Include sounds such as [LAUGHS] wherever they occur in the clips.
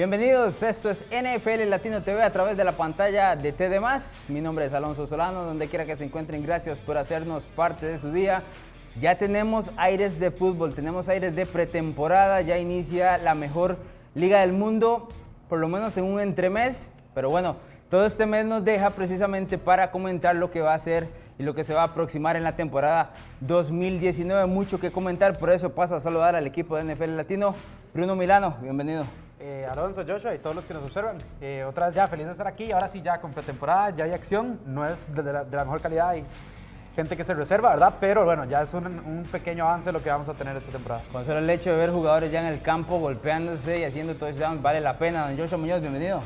Bienvenidos, esto es NFL Latino TV a través de la pantalla de TD+. Mi nombre es Alonso Solano, donde quiera que se encuentren, gracias por hacernos parte de su día. Ya tenemos aires de fútbol, tenemos aires de pretemporada, ya inicia la mejor liga del mundo, por lo menos en un entremés, pero bueno, todo este mes nos deja precisamente para comentar lo que va a ser y lo que se va a aproximar en la temporada 2019. Mucho que comentar, por eso paso a saludar al equipo de NFL Latino. Bruno Milano, bienvenido. Eh, Alonso, Joshua y todos los que nos observan. Eh, otra vez ya feliz de estar aquí. Ahora sí ya con pretemporada, ya hay acción. No es de la, de la mejor calidad, hay gente que se reserva, ¿verdad? Pero bueno, ya es un, un, pequeño avance lo que vamos a tener esta temporada. Con solo el hecho de ver jugadores ya en el campo golpeándose y haciendo todo eso, vale la pena. Don Joshua Muñoz, bienvenido.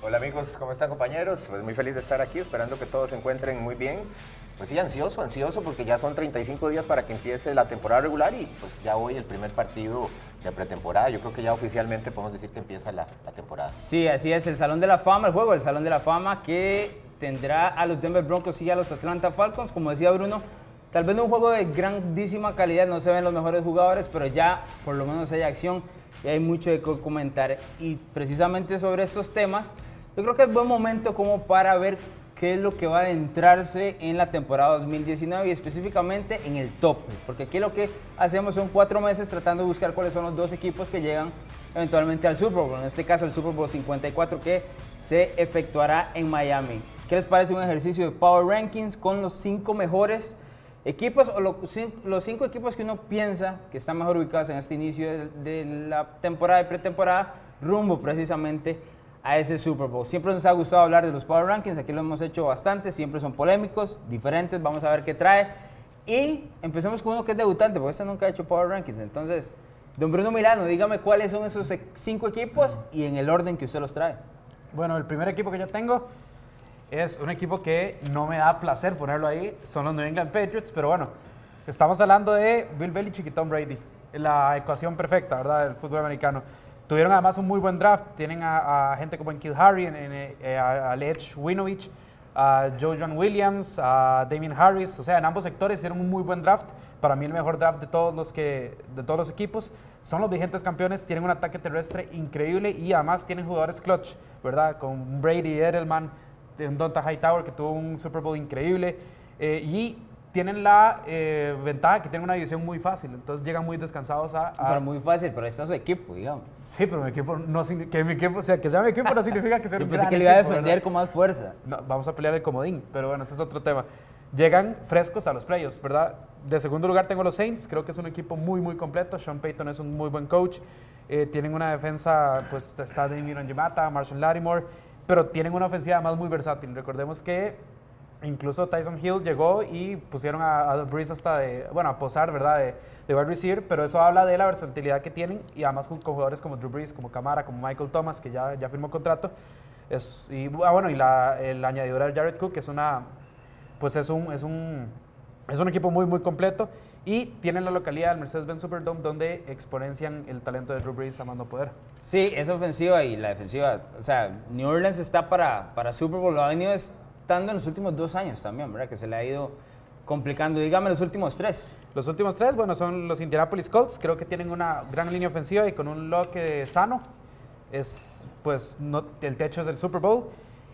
Hola amigos, ¿cómo están compañeros? Pues muy feliz de estar aquí, esperando que todos se encuentren muy bien. Pues sí, ansioso, ansioso, porque ya son 35 días para que empiece la temporada regular y pues ya hoy el primer partido de pretemporada. Yo creo que ya oficialmente podemos decir que empieza la, temporada. Sí, así es, el Salón de la Fama, el juego del Salón de la Fama que tendrá a los Denver Broncos y a los Atlanta Falcons, como decía Bruno. Tal vez no un juego de grandísima calidad, no se ven los mejores jugadores, pero ya por lo menos hay acción y hay mucho de comentar. Y precisamente sobre estos temas, yo creo que es buen momento como para ver qué es lo que va a adentrarse en la temporada 2019 y específicamente en el top, porque aquí lo que hacemos son cuatro meses tratando de buscar cuáles son los dos equipos que llegan eventualmente al Super Bowl, en este caso el Super Bowl 54 que se efectuará en Miami. ¿Qué les parece un ejercicio de Power Rankings con los cinco mejores equipos o los cinco equipos que uno piensa que están mejor ubicados en este inicio de la temporada y pretemporada rumbo precisamente a ese Super Bowl. Siempre nos ha gustado hablar de los Power Rankings, aquí lo hemos hecho bastante, siempre son polémicos, diferentes, vamos a ver qué trae. Y empecemos con uno que es debutante, porque este nunca ha hecho Power Rankings. Entonces, don Bruno Milano, dígame cuáles son esos e-, cinco equipos y en el orden que usted los trae. Bueno, el primer equipo que yo tengo es un equipo que no me da placer ponerlo ahí, son los New England Patriots, pero bueno, estamos hablando de Bill Belichick y Tom Brady, la ecuación perfecta, ¿verdad?, del fútbol americano. Tuvieron además un muy buen draft. Tienen a, gente como en Kill Harry, eh, a, Lech Winovich, a Joe John Williams, a Damien Harris. O sea, en ambos sectores hicieron un muy buen draft. Para mí el mejor draft de todos los, que, de todos los equipos. Son los vigentes campeones, tienen un ataque terrestre increíble y además tienen jugadores clutch, ¿verdad? Con Brady, Edelman, Donta Hightower que tuvo un Super Bowl increíble. Eh, y tienen la eh, ventaja que tienen una división muy fácil, entonces llegan muy descansados a... Pero muy fácil, pero está su equipo, digamos. Sí, pero mi equipo no que mi equipo, o sea, que sea mi equipo no significa que sea Yo un pensé gran que le iba a defender ¿verdad? con más fuerza. No, vamos a pelear el comodín, pero bueno, ese es otro tema. Llegan frescos a los playoffs, ¿verdad? De segundo lugar tengo los Saints, creo que es un equipo muy, muy completo. Sean Payton es un muy buen coach. Eh, tienen una defensa, pues está Damien Ongemata, Marshall Lattimore, pero tienen una ofensiva más muy versátil. Recordemos que Incluso Tyson Hill llegó y pusieron a, a Breeze hasta de, bueno, a posar, ¿verdad? De, de wide receiver, pero eso habla de la versatilidad que tienen y además con jugadores como Drew Brees, como Camara, como Michael Thomas, que ya, ya firmó contrato. Es, y ah, bueno, y la, el añadidura de Jared Cook, que es una, pues es un, es un, es un equipo muy, muy completo. Y tienen la localidad del Mercedes-Benz Superdome donde exponencian el talento de Drew Brees a mando poder. Sí, esa ofensiva y la defensiva. O sea, New Orleans está para, para Super Bowl. Ha venido en los últimos dos años también, ¿verdad? Que se le ha ido complicando. Dígame los últimos tres. Los últimos tres, bueno, son los Indianapolis Colts. Creo que tienen una gran línea ofensiva y con un loque sano. Es, pues, no, el techo es el Super Bowl.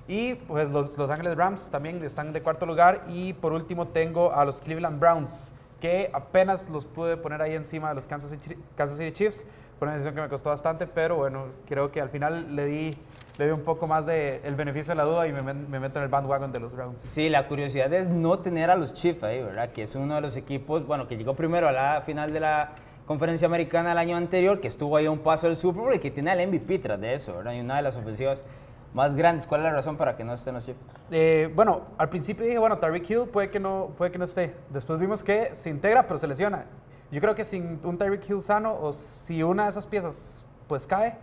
Y pues los Los Ángeles Rams también están de cuarto lugar. Y por último tengo a los Cleveland Browns, que apenas los pude poner ahí encima de los Kansas City, Kansas City Chiefs. Fue una decisión que me costó bastante, pero bueno, creo que al final le di le doy un poco más de el beneficio de la duda y me, me, meto en el bandwagon de los Browns. Sí, la curiosidad es no tener a los Chiefs ahí, ¿verdad? Que es uno de los equipos, bueno, que llegó primero a la final de la conferencia americana el año anterior, que estuvo ahí a un paso del Super Bowl y que tiene el MVP tras de eso, ¿verdad? Y una de las ofensivas más grandes. ¿Cuál es la razón para que no estén los Chiefs? Eh, bueno, al principio dije, bueno, Tyreek Hill puede que, no, puede que no esté. Después vimos que se integra, pero se lesiona. Yo creo que sin un Tyreek Hill sano o si una de esas piezas pues cae,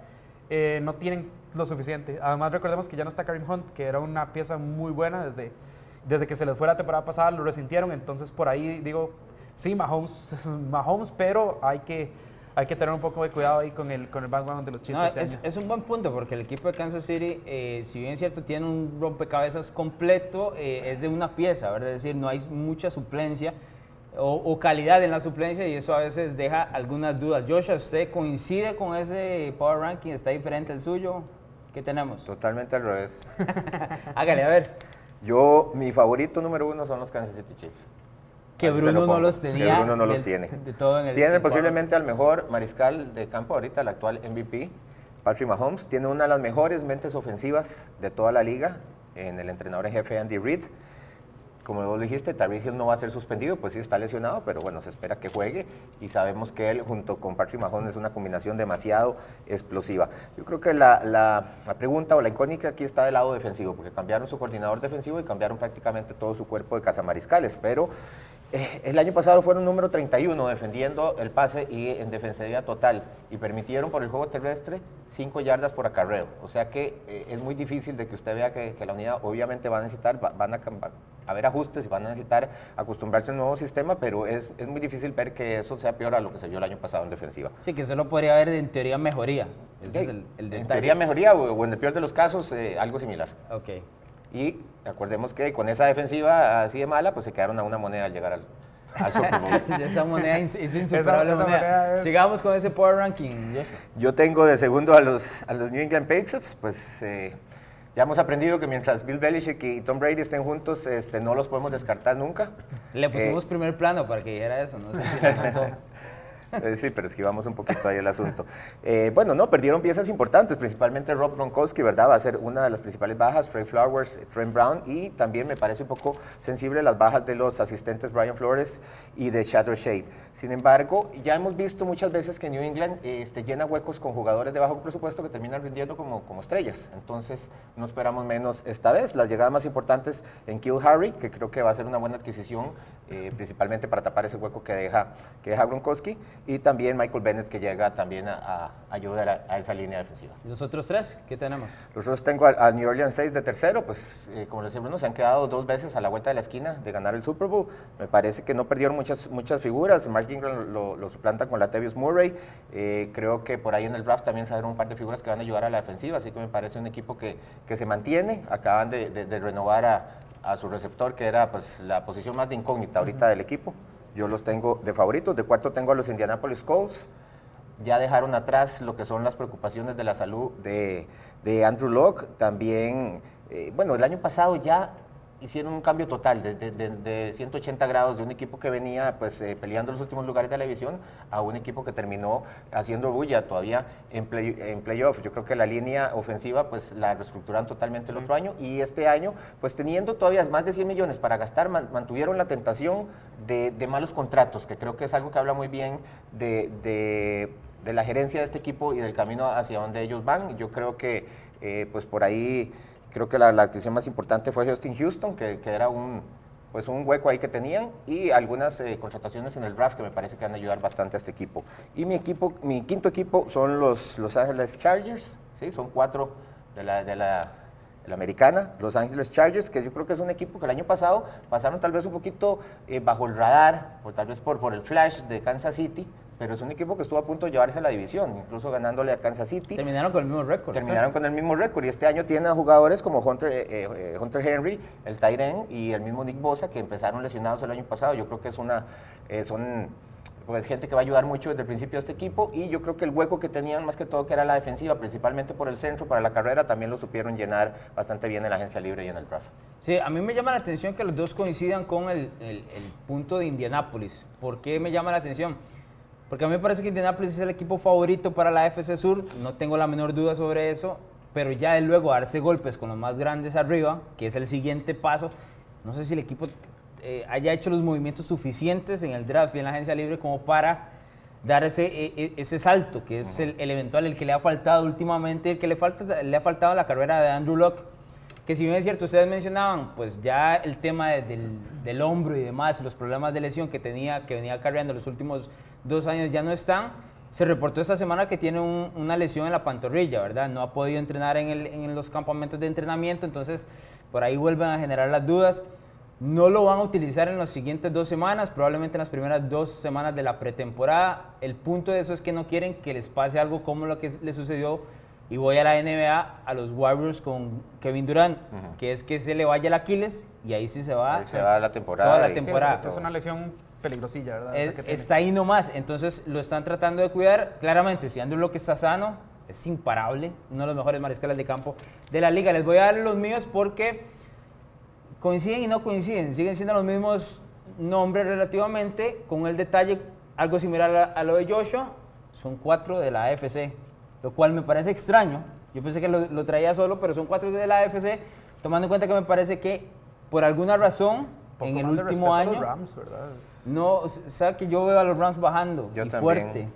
eh, no tienen lo suficiente. Además, recordemos que ya no está Karim Hunt, que era una pieza muy buena desde, desde que se les fue la temporada pasada, lo resintieron. Entonces, por ahí digo, sí, Mahomes, [LAUGHS] Mahomes pero hay que, hay que tener un poco de cuidado ahí con el, con el bandwagon de los Chiefs No, este es, año. es un buen punto porque el equipo de Kansas City, eh, si bien es cierto, tiene un rompecabezas completo, eh, es de una pieza, ¿verdad? Es decir, no hay mucha suplencia. O, calidad en la suplencia y eso a veces deja algunas dudas. Joshua, ¿usted coincide con ese power ranking? ¿Está diferente el suyo? ¿Qué tenemos? Totalmente al revés. [LAUGHS] Hágale, a ver. Yo, mi favorito número uno son los Kansas City Chiefs. Que Bruno no los tenía. Que Bruno no los tiene. De todo en el tiene posiblemente al mejor mariscal de campo ahorita, el actual MVP, Patrick Mahomes. Tiene una de las mejores mentes ofensivas de toda la liga en el entrenador en jefe Andy Reid como vos dijiste, Tariq Hill no va a ser suspendido, pues sí está lesionado, pero bueno, se espera que juegue y sabemos que él junto con Patrick Mahomes es una combinación demasiado explosiva. Yo creo que la, la, pregunta o la icónica aquí está del lado defensivo, porque cambiaron su coordinador defensivo y cambiaron prácticamente todo su cuerpo de cazamariscales, pero el año pasado fueron número 31 defendiendo el pase y en defensividad total y permitieron por el juego terrestre 5 yardas por acarreo. O sea que eh, es muy difícil de que usted vea que, la unidad obviamente va a necesitar, van a, haber ajustes y van a necesitar acostumbrarse a un nuevo sistema, pero es, es, muy difícil ver que eso sea peor a lo que se vio el año pasado en defensiva. Sí, que eso lo podría haber en teoría mejoría. Ese es el, el, En teoría mejoría o, en el peor de los casos eh, algo similar. Ok. Y acordemos que con esa defensiva así de mala, pues se quedaron a una moneda al llegar al, al Super Bowl. [LAUGHS] esa moneda es insuperable. Sigamos con ese power ranking. Yo tengo de segundo a los, a los New England Patriots, pues eh, ya hemos aprendido que mientras Bill Belichick y Tom Brady estén juntos, este, no los podemos descartar nunca. Le pusimos eh, primer plano para que dijera eso, no sé si [LAUGHS] Eh, sí, pero esquivamos un poquito ahí el asunto. Eh, bueno, no, perdieron piezas importantes, principalmente Rob Gronkowski, ¿verdad? Va a ser una de las principales bajas, Trey Flowers, Trent Brown, y también me parece un poco sensible las bajas de los asistentes Brian Flores y de Shadow Shade. Sin embargo, ya hemos visto muchas veces que New England este, llena huecos con jugadores de bajo presupuesto que terminan rindiendo como, como estrellas. Entonces, no esperamos menos esta vez. Las llegadas más importantes en Kill Harry, que creo que va a ser una buena adquisición, eh, principalmente para tapar ese hueco que deja, que deja Gronkowski y también Michael Bennett que llega también a, ayudar a, esa línea defensiva. ¿Y los otros tres? ¿Qué tenemos? Los otros tengo a, New Orleans 6 de tercero, pues eh, como les decía Bruno, se han quedado dos veces a la vuelta de la esquina de ganar el Super Bowl. Me parece que no perdieron muchas, muchas figuras. Mark Ingram lo, suplanta con la Tevius Murray. Eh, creo que por ahí en el draft también trajeron un par de figuras que van a ayudar a la defensiva, así que me parece un equipo que, que se mantiene. Acaban de, de, renovar a, a su receptor, que era pues la posición más de incógnita ahorita del equipo. Yo los tengo de favoritos. De cuarto tengo a los Indianapolis Colts. Ya dejaron atrás lo que son las preocupaciones de la salud de, de Andrew Locke. También, eh, bueno, el año pasado ya hicieron un cambio total de, de, 180 grados de un equipo que venía pues eh, peleando los últimos lugares de la división a un equipo que terminó haciendo bulla todavía en, play, en playoff. Yo creo que la línea ofensiva pues la reestructuraron totalmente el otro año y este año pues teniendo todavía más de 100 millones para gastar mantuvieron la tentación de, malos contratos que creo que es algo que habla muy bien de, la gerencia de este equipo y del camino hacia donde ellos van. Yo creo que eh, pues por ahí Creo que la, la adquisición más importante fue Justin Houston, que, que, era un, pues un hueco ahí que tenían, y algunas eh, contrataciones en el draft que me parece que van a ayudar bastante a este equipo. Y mi, equipo, mi quinto equipo son los Los Angeles Chargers, ¿sí? son cuatro de la, de la, americana, Los Angeles Chargers, que yo creo que es un equipo que el año pasado pasaron tal vez un poquito eh, bajo el radar, o tal vez por, por el flash de Kansas City, pero es un equipo que estuvo a punto de llevarse a la división, incluso ganándole a Kansas City. Terminaron con el mismo récord. Terminaron con el mismo récord y este año tienen a jugadores como Hunter, eh, eh, Hunter Henry, el Tyren y el mismo Nick Bosa que empezaron lesionados el año pasado. Yo creo que es una, eh, son pues, gente que va a ayudar mucho desde el principio a este equipo y yo creo que el hueco que tenían más que todo que era la defensiva, principalmente por el centro para la carrera, también lo supieron llenar bastante bien en la agencia libre y en el draft. Sí, a mí me llama la atención que los dos coincidan con el, el, el punto de Indianápolis. ¿Por qué me llama la atención? Porque a mí me parece que Indianapolis es el equipo favorito para la FC Sur, no tengo la menor duda sobre eso, pero ya de luego darse golpes con los más grandes arriba, que es el siguiente paso, no sé si el equipo eh, haya hecho los movimientos suficientes en el draft y en la agencia libre como para dar ese, e, e, salto, que es el, eventual, el que le ha faltado últimamente, el que le, falta, le ha faltado la carrera de Andrew Locke, que si bien es cierto, ustedes mencionaban, pues ya el tema del, del, hombro y demás, los problemas de lesión que tenía, que venía cargando los últimos dos años ya no están. Se reportó esta semana que tiene una lesión en la pantorrilla, ¿verdad? No ha podido entrenar en, en los campamentos de entrenamiento, entonces por ahí vuelven a generar las dudas. No lo van a utilizar en las siguientes dos semanas, probablemente en las primeras dos semanas de la pretemporada. El punto de eso es que no quieren que les pase algo como lo que le sucedió y voy a la NBA a los Warriors con Kevin Durant, que es que se le vaya el Aquiles y ahí sí se va. se va la temporada. la temporada. es, una lesión peligrosilla, ¿verdad? Está ahí nomás, entonces lo están tratando de cuidar. Claramente, si Andrew Locke está sano, es imparable, uno de los mejores mariscales de campo de la liga. Les voy a dar los míos porque coinciden y no coinciden, siguen siendo los mismos nombres relativamente, con el detalle algo similar a, a lo de Joshua, son cuatro de la AFC, lo cual me parece extraño. Yo pensé que lo, lo traía solo, pero son cuatro de la AFC, tomando en cuenta que me parece que por alguna razón Poco en el último a año... los Rams, ¿verdad? No, o sea que yo veo a los Rams bajando Yo y también. fuerte.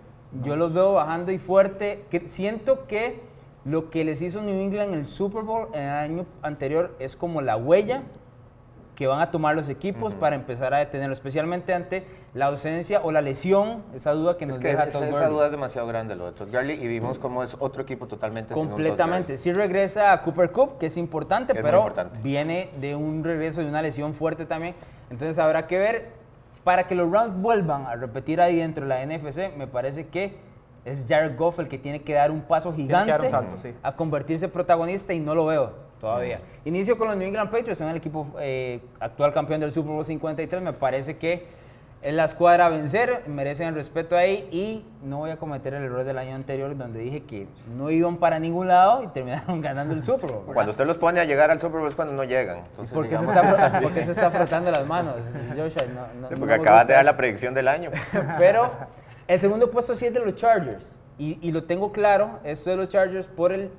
Yo los veo bajando y fuerte. Que siento que lo que les hizo New England en el Super Bowl en el año anterior es como la huella que van a tomar los equipos para empezar a detenerlo, especialmente ante la ausencia o la lesión, esa duda que nos Es que deja esa, Todd esa Gurley. duda es demasiado grande lo de Todd Gurley y vimos cómo es otro equipo totalmente sin un Todd Completamente. Gurley. Sí regresa a Cooper Cup, que es importante, Es pero importante. viene de un regreso de una lesión fuerte también. Entonces habrá que ver. Para que los Rams vuelvan a repetir ahí dentro de la NFC, me parece que es Jared Goff el que tiene que dar un paso gigante un salto, sí. a convertirse en protagonista y no lo veo todavía. Inicio con los New England Patriots, son el equipo eh, actual campeón del Super Bowl 53. Me parece que es la escuadra a vencer, merecen el respeto ahí y no voy a cometer el error del año anterior donde dije que no iban para ningún lado y [LAUGHS] terminaron ganando el Super Bowl. ¿verdad? Cuando usted los pone a llegar al Super Bowl es cuando no llegan. Entonces, ¿Por qué, se está, [LAUGHS] por qué se está frotando las manos? Joshua? No- no- Sí, no porque acabas de dar la predicción del año. [LAUGHS] Pero el segundo puesto sí es de los Chargers. Y, y lo tengo claro, esto de los Chargers, por el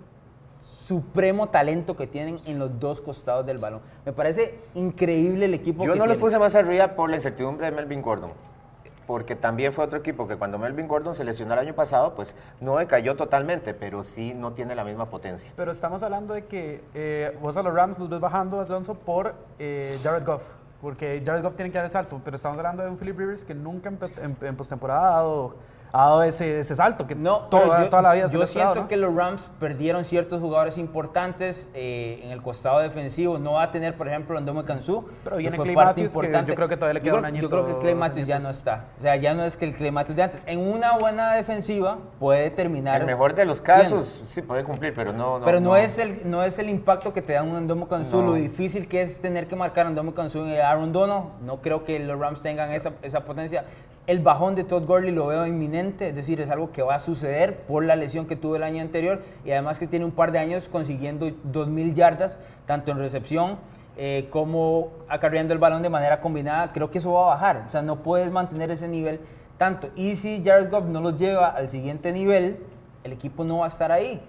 supremo talento que tienen en los dos costados del balón. Me parece increíble el equipo Yo que no los tienen. puse más arriba por la incertidumbre de Melvin Gordon. Porque también fue otro equipo que cuando Melvin Gordon se lesionó el año pasado, pues no decayó totalmente, pero sí no tiene la misma potencia. Pero estamos hablando de que eh, vos a los Rams los ves bajando, Alonso, por eh, Jared Goff. Porque Jared Goff tiene que dar el salto. Pero estamos hablando de un Philip Rivers que nunca en, en- en postemporada ha dado, ha dado ese, ese salto. Que No, toda, yo, toda la vida se yo siento ¿no? que los Rams perdieron ciertos jugadores importantes eh, en el costado defensivo. No va a tener, por ejemplo, Andome Kansu. Pero que viene fue Clay parte Matthews, que importante. yo creo que todavía le Yo queda un creo- añito, Yo creo que Clay Matthews ya no está. O sea, ya no es que el Clay Matthews de antes. En una buena defensiva puede terminar. En el mejor de los siendo. casos sí puede cumplir, pero no. no Pero no, es el, no es el impacto que te da un Andomo Kansu, No. lo difícil que es tener que marcar a Andomo Kansu y Aaron Donald. No creo que los Rams tengan esa, esa potencia. El bajón de Todd Gurley lo veo inminente, es decir, es algo que va a suceder por la lesión que tuvo el año anterior y además que tiene un par de años consiguiendo 2.000 yardas, tanto en recepción eh, como acarreando el balón de manera combinada. Creo que eso va a bajar, o sea, no puedes mantener ese nivel tanto. Y si Jared Goff no los lleva al siguiente nivel, el equipo no va a estar ahí.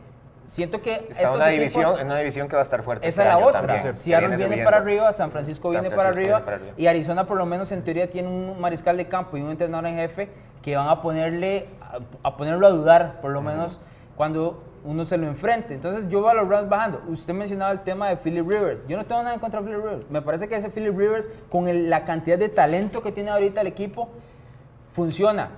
Siento que Está una equipos- división, en una división que va a estar fuerte. esa este es la otra. también, Seattle viene subiendo. para arriba, San Francisco San viene para Francisco arriba viene para arriba. y Arizona por lo menos en teoría tiene un mariscal de campo y un entrenador en jefe que van a ponerle a, a ponerlo a dudar por lo menos cuando uno se lo enfrente. Entonces yo veo a los Rams bajando. Usted mencionaba el tema de Philip Rivers. Yo no tengo nada en contra de Philip Rivers. Me parece que ese Philip Rivers con el- la cantidad de talento que tiene ahorita el equipo funciona.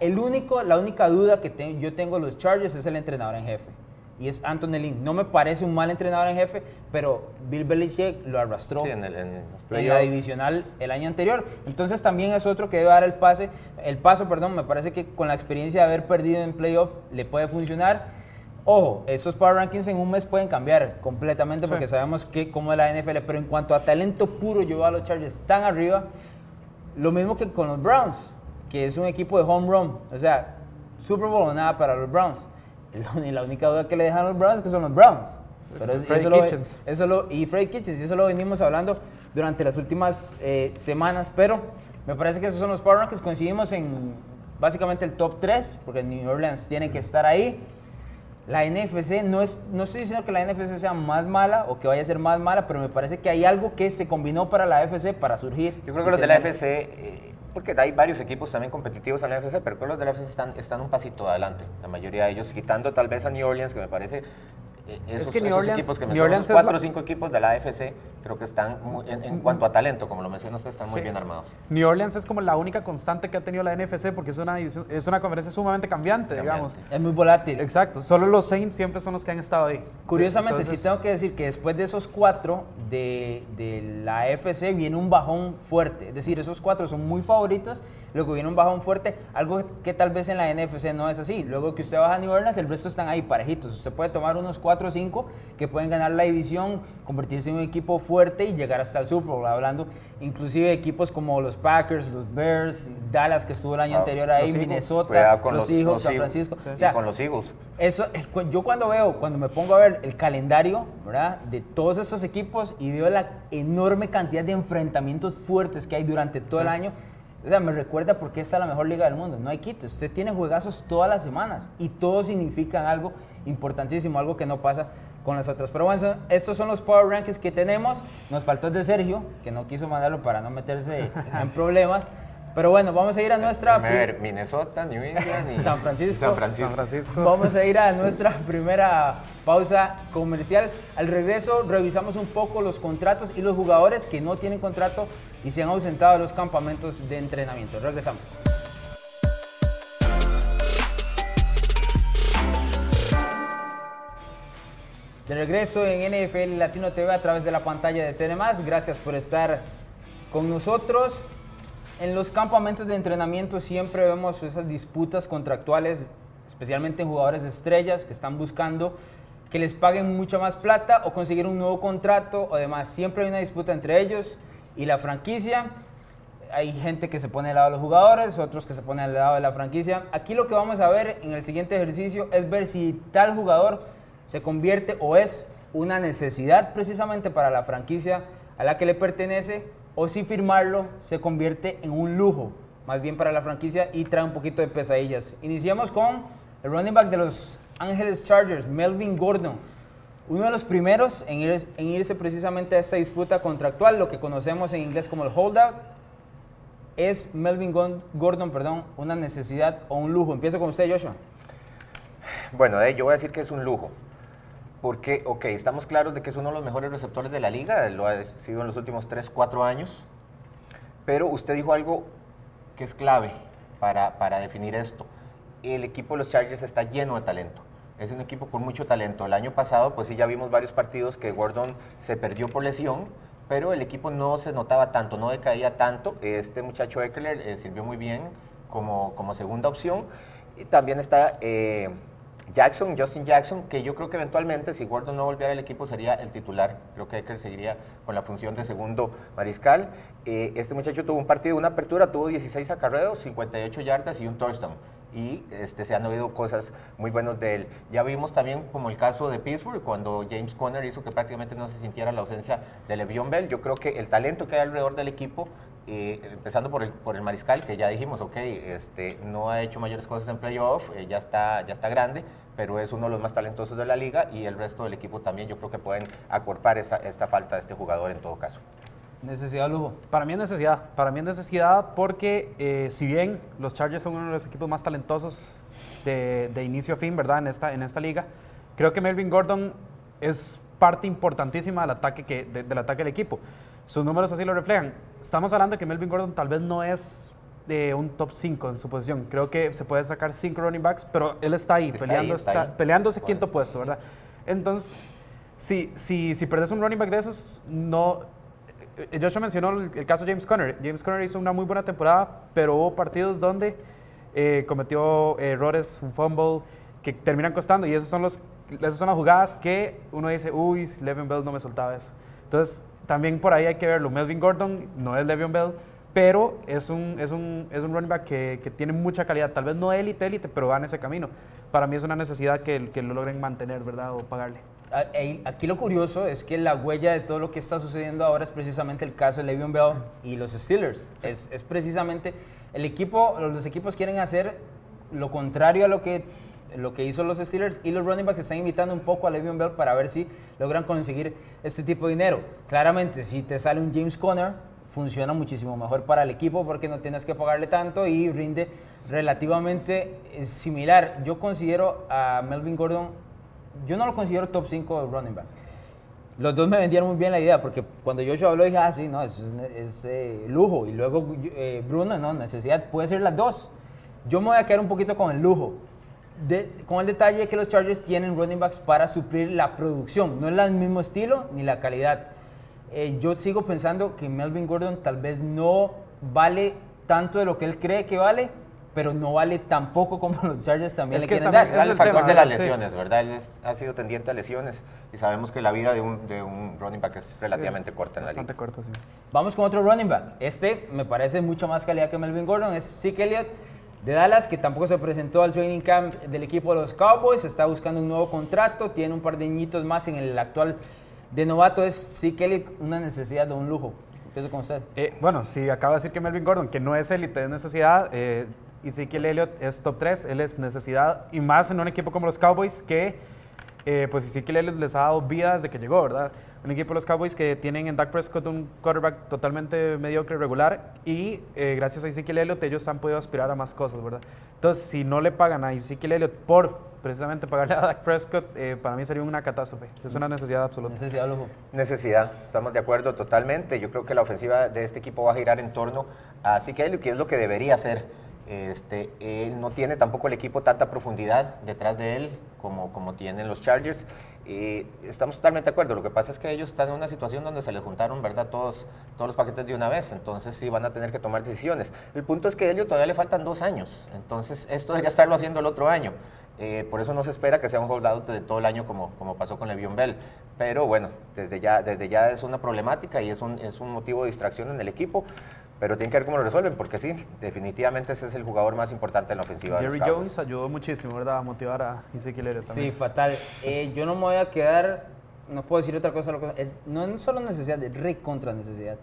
El único, la única duda que ten- yo tengo de los Chargers es el entrenador en jefe. Y es Anthony Lynn. No me parece un mal entrenador en jefe, pero Bill Belichick lo arrastró Sí, en, el, en en la divisional el año anterior. Entonces también es otro que debe dar el pase, el paso, perdón, me parece que con la experiencia de haber perdido en playoff le puede funcionar. Ojo, estos power rankings en un mes pueden cambiar completamente Sí. porque sabemos que como es la NFL, pero en cuanto a talento puro yo veo a los Chargers tan arriba, lo mismo que con los Browns, que es un equipo de home run, o sea, Super Bowl o nada para los Browns. [LAUGHS] Y la única duda que le dejan a los Browns es que son los Browns. Pero es- Freddie eso lo- Kitchens. eso lo, y Freddy Kitchens, y eso lo venimos hablando durante las últimas eh, semanas, pero me parece que esos son los Power Rankings. Coincidimos en básicamente el top 3, porque New Orleans tiene que estar ahí. La NFC, no, es, no estoy diciendo que la NFC sea más mala o que vaya a ser más mala, pero me parece que hay algo que se combinó para la FC para surgir. Yo creo que los de la tener- FC, eh, porque hay varios equipos también competitivos en la FC, pero creo que los de la FC están, están un pasito adelante, la mayoría de ellos, quitando tal vez a New Orleans, que me parece... eh, Esos, que New esos Orleans- equipos que New mencionó, Orleans es cuatro la- o cinco equipos de la AFC, creo que están, muy- en, en cuanto a talento, como lo mencionó usted, están muy Sí. bien armados. New Orleans es como la única constante que ha tenido la NFC porque es una, es una conferencia sumamente cambiante, Cambiante. digamos. Es muy volátil. Exacto, solo los Saints siempre son los que han estado ahí. Curiosamente, Entonces, sí tengo que decir que después de esos cuatro de, de la FC viene un bajón fuerte. Es decir, esos cuatro son muy favoritos, luego viene un bajón fuerte, algo que tal vez en la NFC no es así. Luego que usted baja a New Orleans, el resto están ahí parejitos. Usted puede tomar unos cuatro o cinco que pueden ganar la división, convertirse en un equipo fuerte fuerte y llegar hasta el Super Bowl. Hablando inclusive de equipos como los Packers, los Bears, Dallas que estuvo el año Ah, anterior ahí, Eagles. Minnesota, con los, los San Eagles. Francisco. Sí, O sea, con los Eagles. eso, yo cuando veo, cuando me pongo a ver el calendario, ¿verdad? De todos estos equipos y veo la enorme cantidad de enfrentamientos fuertes que hay durante todo el año, o sea, me recuerda por qué está la mejor liga del mundo. No hay quito. Usted tiene juegazos todas las semanas y todos significan algo importantísimo, algo que no pasa con las otras. Pero bueno, son- estos son los Power Rankings que tenemos. Nos faltó el de Sergio, que no quiso mandarlo para no meterse [LAUGHS] en problemas. Pero bueno, vamos a ir a nuestra... Ver, Minnesota, New England y [LAUGHS] San Francisco. San Francisco. San Francisco. Vamos a ir a nuestra primera pausa comercial. Al regreso revisamos un poco los contratos y los jugadores que no tienen contrato y se han ausentado de los campamentos de entrenamiento. Regresamos. De regreso en NFL Latino TV a través de la pantalla de TNMás. Gracias por estar con nosotros. En los campamentos de entrenamiento siempre vemos esas disputas contractuales, especialmente en jugadores estrellas que están buscando que les paguen mucha más plata o conseguir un nuevo contrato o demás. Siempre hay una disputa entre ellos y la franquicia. Hay gente que se pone al lado de los jugadores, otros que se ponen al lado de la franquicia. Aquí lo que vamos a ver en el siguiente ejercicio es ver si tal jugador se convierte o es una necesidad precisamente para la franquicia a la que le pertenece o si firmarlo se convierte en un lujo, más bien para la franquicia y trae un poquito de pesadillas. Iniciamos con el running back de los Angeles Chargers, Melvin Gordon. Uno de los primeros en, ir- en irse precisamente a esta disputa contractual, lo que conocemos en inglés como el holdout, es Melvin Gordon, perdón, una necesidad o un lujo. Empiezo con usted, Joshua. Bueno, eh, yo voy a decir que es un lujo. Porque, ok, estamos claros de que es uno de los mejores receptores de la liga, lo ha sido en los últimos 3, 4 años. Pero usted dijo algo que es clave para, para definir esto. El equipo de los Chargers está lleno de talento. Es un equipo con mucho talento. El año pasado, pues sí, ya vimos varios partidos que Gordon se perdió por lesión, pero el equipo no se notaba tanto, no decaía tanto. Este muchacho Eckler eh, sirvió muy bien como, como segunda opción. Y también está eh, Jackson, Justin Jackson, que yo creo que eventualmente, si Gordon no volviera al equipo, sería el titular. Creo que Eckler seguiría con la función de segundo mariscal. Eh, este muchacho tuvo un partido, una apertura, tuvo 16 acarreos, 58 yardas y un touchdown. Y este, se han oído cosas muy buenas de él. Ya vimos también como el caso de Pittsburgh, cuando James Conner hizo que prácticamente no se sintiera la ausencia de Le'Veon Bell. Yo creo que el talento que hay alrededor del equipo eh, empezando por el, por el mariscal, que ya dijimos, ok, este, no ha hecho mayores cosas en playoff, eh, ya, está, ya está grande, pero es uno de los más talentosos de la liga y el resto del equipo también yo creo que pueden acorpar esa, esta falta de este jugador en todo caso. Necesidad lujo. Para mí es necesidad. Para mí es necesidad porque eh, si bien los Chargers son uno de los equipos más talentosos de, de inicio a fin, ¿verdad? En esta, en esta liga, creo que Melvin Gordon es parte importantísima del ataque, que, de- del ataque del equipo. Sus números así lo reflejan. Estamos hablando de que Melvin Gordon tal vez no es de un top 5 en su posición. Creo que se puede sacar 5 running backs, pero él está ahí, Está peleando, ahí, está está- ahí. peleando ese quinto puesto, ¿verdad? Entonces, si, si, si perdes un running back de esos, no, eh, Joshua mencionó el, el caso de James Conner. James Conner hizo una muy buena temporada, pero hubo partidos donde eh, cometió errores, un fumble, que terminan costando. Y esos son los, esas son las jugadas que uno dice, uy, Le'Veon Bell no me soltaba eso. Entonces, también por ahí hay que verlo. Melvin Gordon no es Le'Veon Bell, pero es un, es un, es un running back que, que tiene mucha calidad. Tal vez no élite, élite, pero va en ese camino. Para mí es una necesidad que, que lo logren mantener, ¿verdad? O pagarle. Ahí- Aquí lo curioso es que la huella de todo lo que está sucediendo ahora es precisamente el caso de Le'Veon Bell y los Steelers. Es, es precisamente el equipo, los equipos quieren hacer lo contrario a lo que, lo que hizo los Steelers y los running backs están invitando un poco a Le'Veon Bell para ver si logran conseguir este tipo de dinero. Claramente, si te sale un James Conner, funciona muchísimo mejor para el equipo porque no tienes que pagarle tanto y rinde relativamente eh, similar. Yo considero a Melvin Gordon yo no lo considero top 5 running back. Los dos me vendieron muy bien la idea, porque cuando Joshua habló dije, ah, sí, no, es, es, eh, lujo. Y luego eh, Bruno, no, necesidad, puede ser las dos. Yo me voy a quedar un poquito con el lujo. De- con el detalle de que los Chargers tienen running backs para suplir la producción. No es el mismo estilo ni la calidad. Eh, yo sigo pensando que Melvin Gordon tal vez no vale tanto de lo que él cree que vale, pero no vale tampoco como los Chargers también Es le que quieren también dar. Es el el factor tema, de las sí. lesiones, ¿verdad? Él es- ha sido tendiente a lesiones y sabemos que la vida de un, de un running back es relativamente corta en la liga. Bastante corto, sí. Vamos con otro running back. Este me parece mucho más calidad que Melvin Gordon. Es Zeke Elliott de Dallas, que tampoco se presentó al training camp del equipo de los Cowboys. Está buscando un nuevo contrato. Tiene un par de añitos más en el actual de novato. Es Zeke Elliott una necesidad de un lujo. Empiezo con usted. Eh, bueno, sí, acabo de decir que Melvin Gordon, que no es élite, es necesidad. Eh, Ezekiel Elliott es top 3, él es necesidad. Y más en un equipo como los Cowboys, que eh, pues Ezekiel Elliott les ha dado vida desde que llegó, ¿verdad? Un equipo de los Cowboys que tienen en Dak Prescott un quarterback totalmente mediocre, regular. Y eh, gracias a Ezekiel Elliott ellos han podido aspirar a más cosas, ¿verdad? Entonces, si no le pagan a Ezekiel Elliott por precisamente pagarle a Dak Prescott, eh, para mí sería una catástrofe. Es una necesidad absoluta. Necesidad lujo. Necesidad, estamos de acuerdo totalmente. Yo creo que la ofensiva de este equipo va a girar en torno a Zeke que es lo que debería hacer. Este, él no tiene tampoco el equipo tanta profundidad detrás de él como, como tienen los Chargers. Y estamos totalmente de acuerdo. Lo que pasa es que ellos están en una situación donde se les juntaron, ¿verdad? Todos, todos los paquetes de una vez. Entonces sí van a tener que tomar decisiones. El punto es que a ellos todavía le faltan dos años. Entonces esto debería estarlo haciendo el otro año. Eh, por eso no se espera que sea un holdout de todo el año como, como pasó con Le'Veon Bell. Pero bueno, desde ya, desde ya es una problemática y es un, es un motivo de distracción en el equipo. Pero tienen que ver cómo lo resuelven, porque sí, definitivamente ese es el jugador más importante en la ofensiva. de los Jerry. Jones ayudó muchísimo, ¿verdad? A motivar a Elliott también. Sí, fatal. [LAUGHS] Eh, yo no me voy a quedar, no puedo decir otra cosa, eh, no es solo necesidad, es recontra necesidad.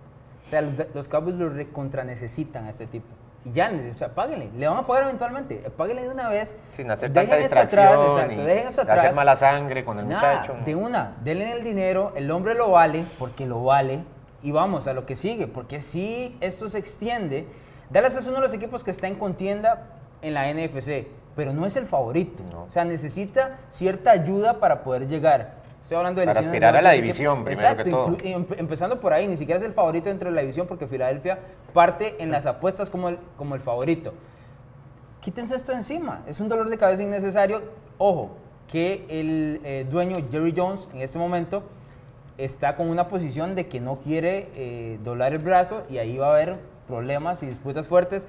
O sea, los, los Cowboys lo recontra necesitan a este tipo. Y ya, o sea, páguenle, le van a pagar eventualmente, páguenle de una vez. Sin hacer dejen tanta distracción atrás, exacto, dejen eso hacer atrás. mala sangre con el Nada, muchacho. de una, denle el dinero, el hombre lo vale, porque lo vale, y vamos a lo que sigue, porque si esto se extiende, Dallas es uno de los equipos que está en contienda en la NFC, pero no es el favorito. No. O sea, necesita cierta ayuda para poder llegar. Estoy hablando de Para de aspirar a la división, primero Exacto, que todo. empe- empezando por ahí, ni siquiera es el favorito dentro de la división, porque Filadelfia parte en las apuestas como el, como el favorito quítense esto de encima. Es un dolor de cabeza innecesario. Ojo, que el eh, dueño Jerry Jones en este momento está con una posición de que no quiere eh, doblar el brazo y ahí va a haber problemas y disputas fuertes.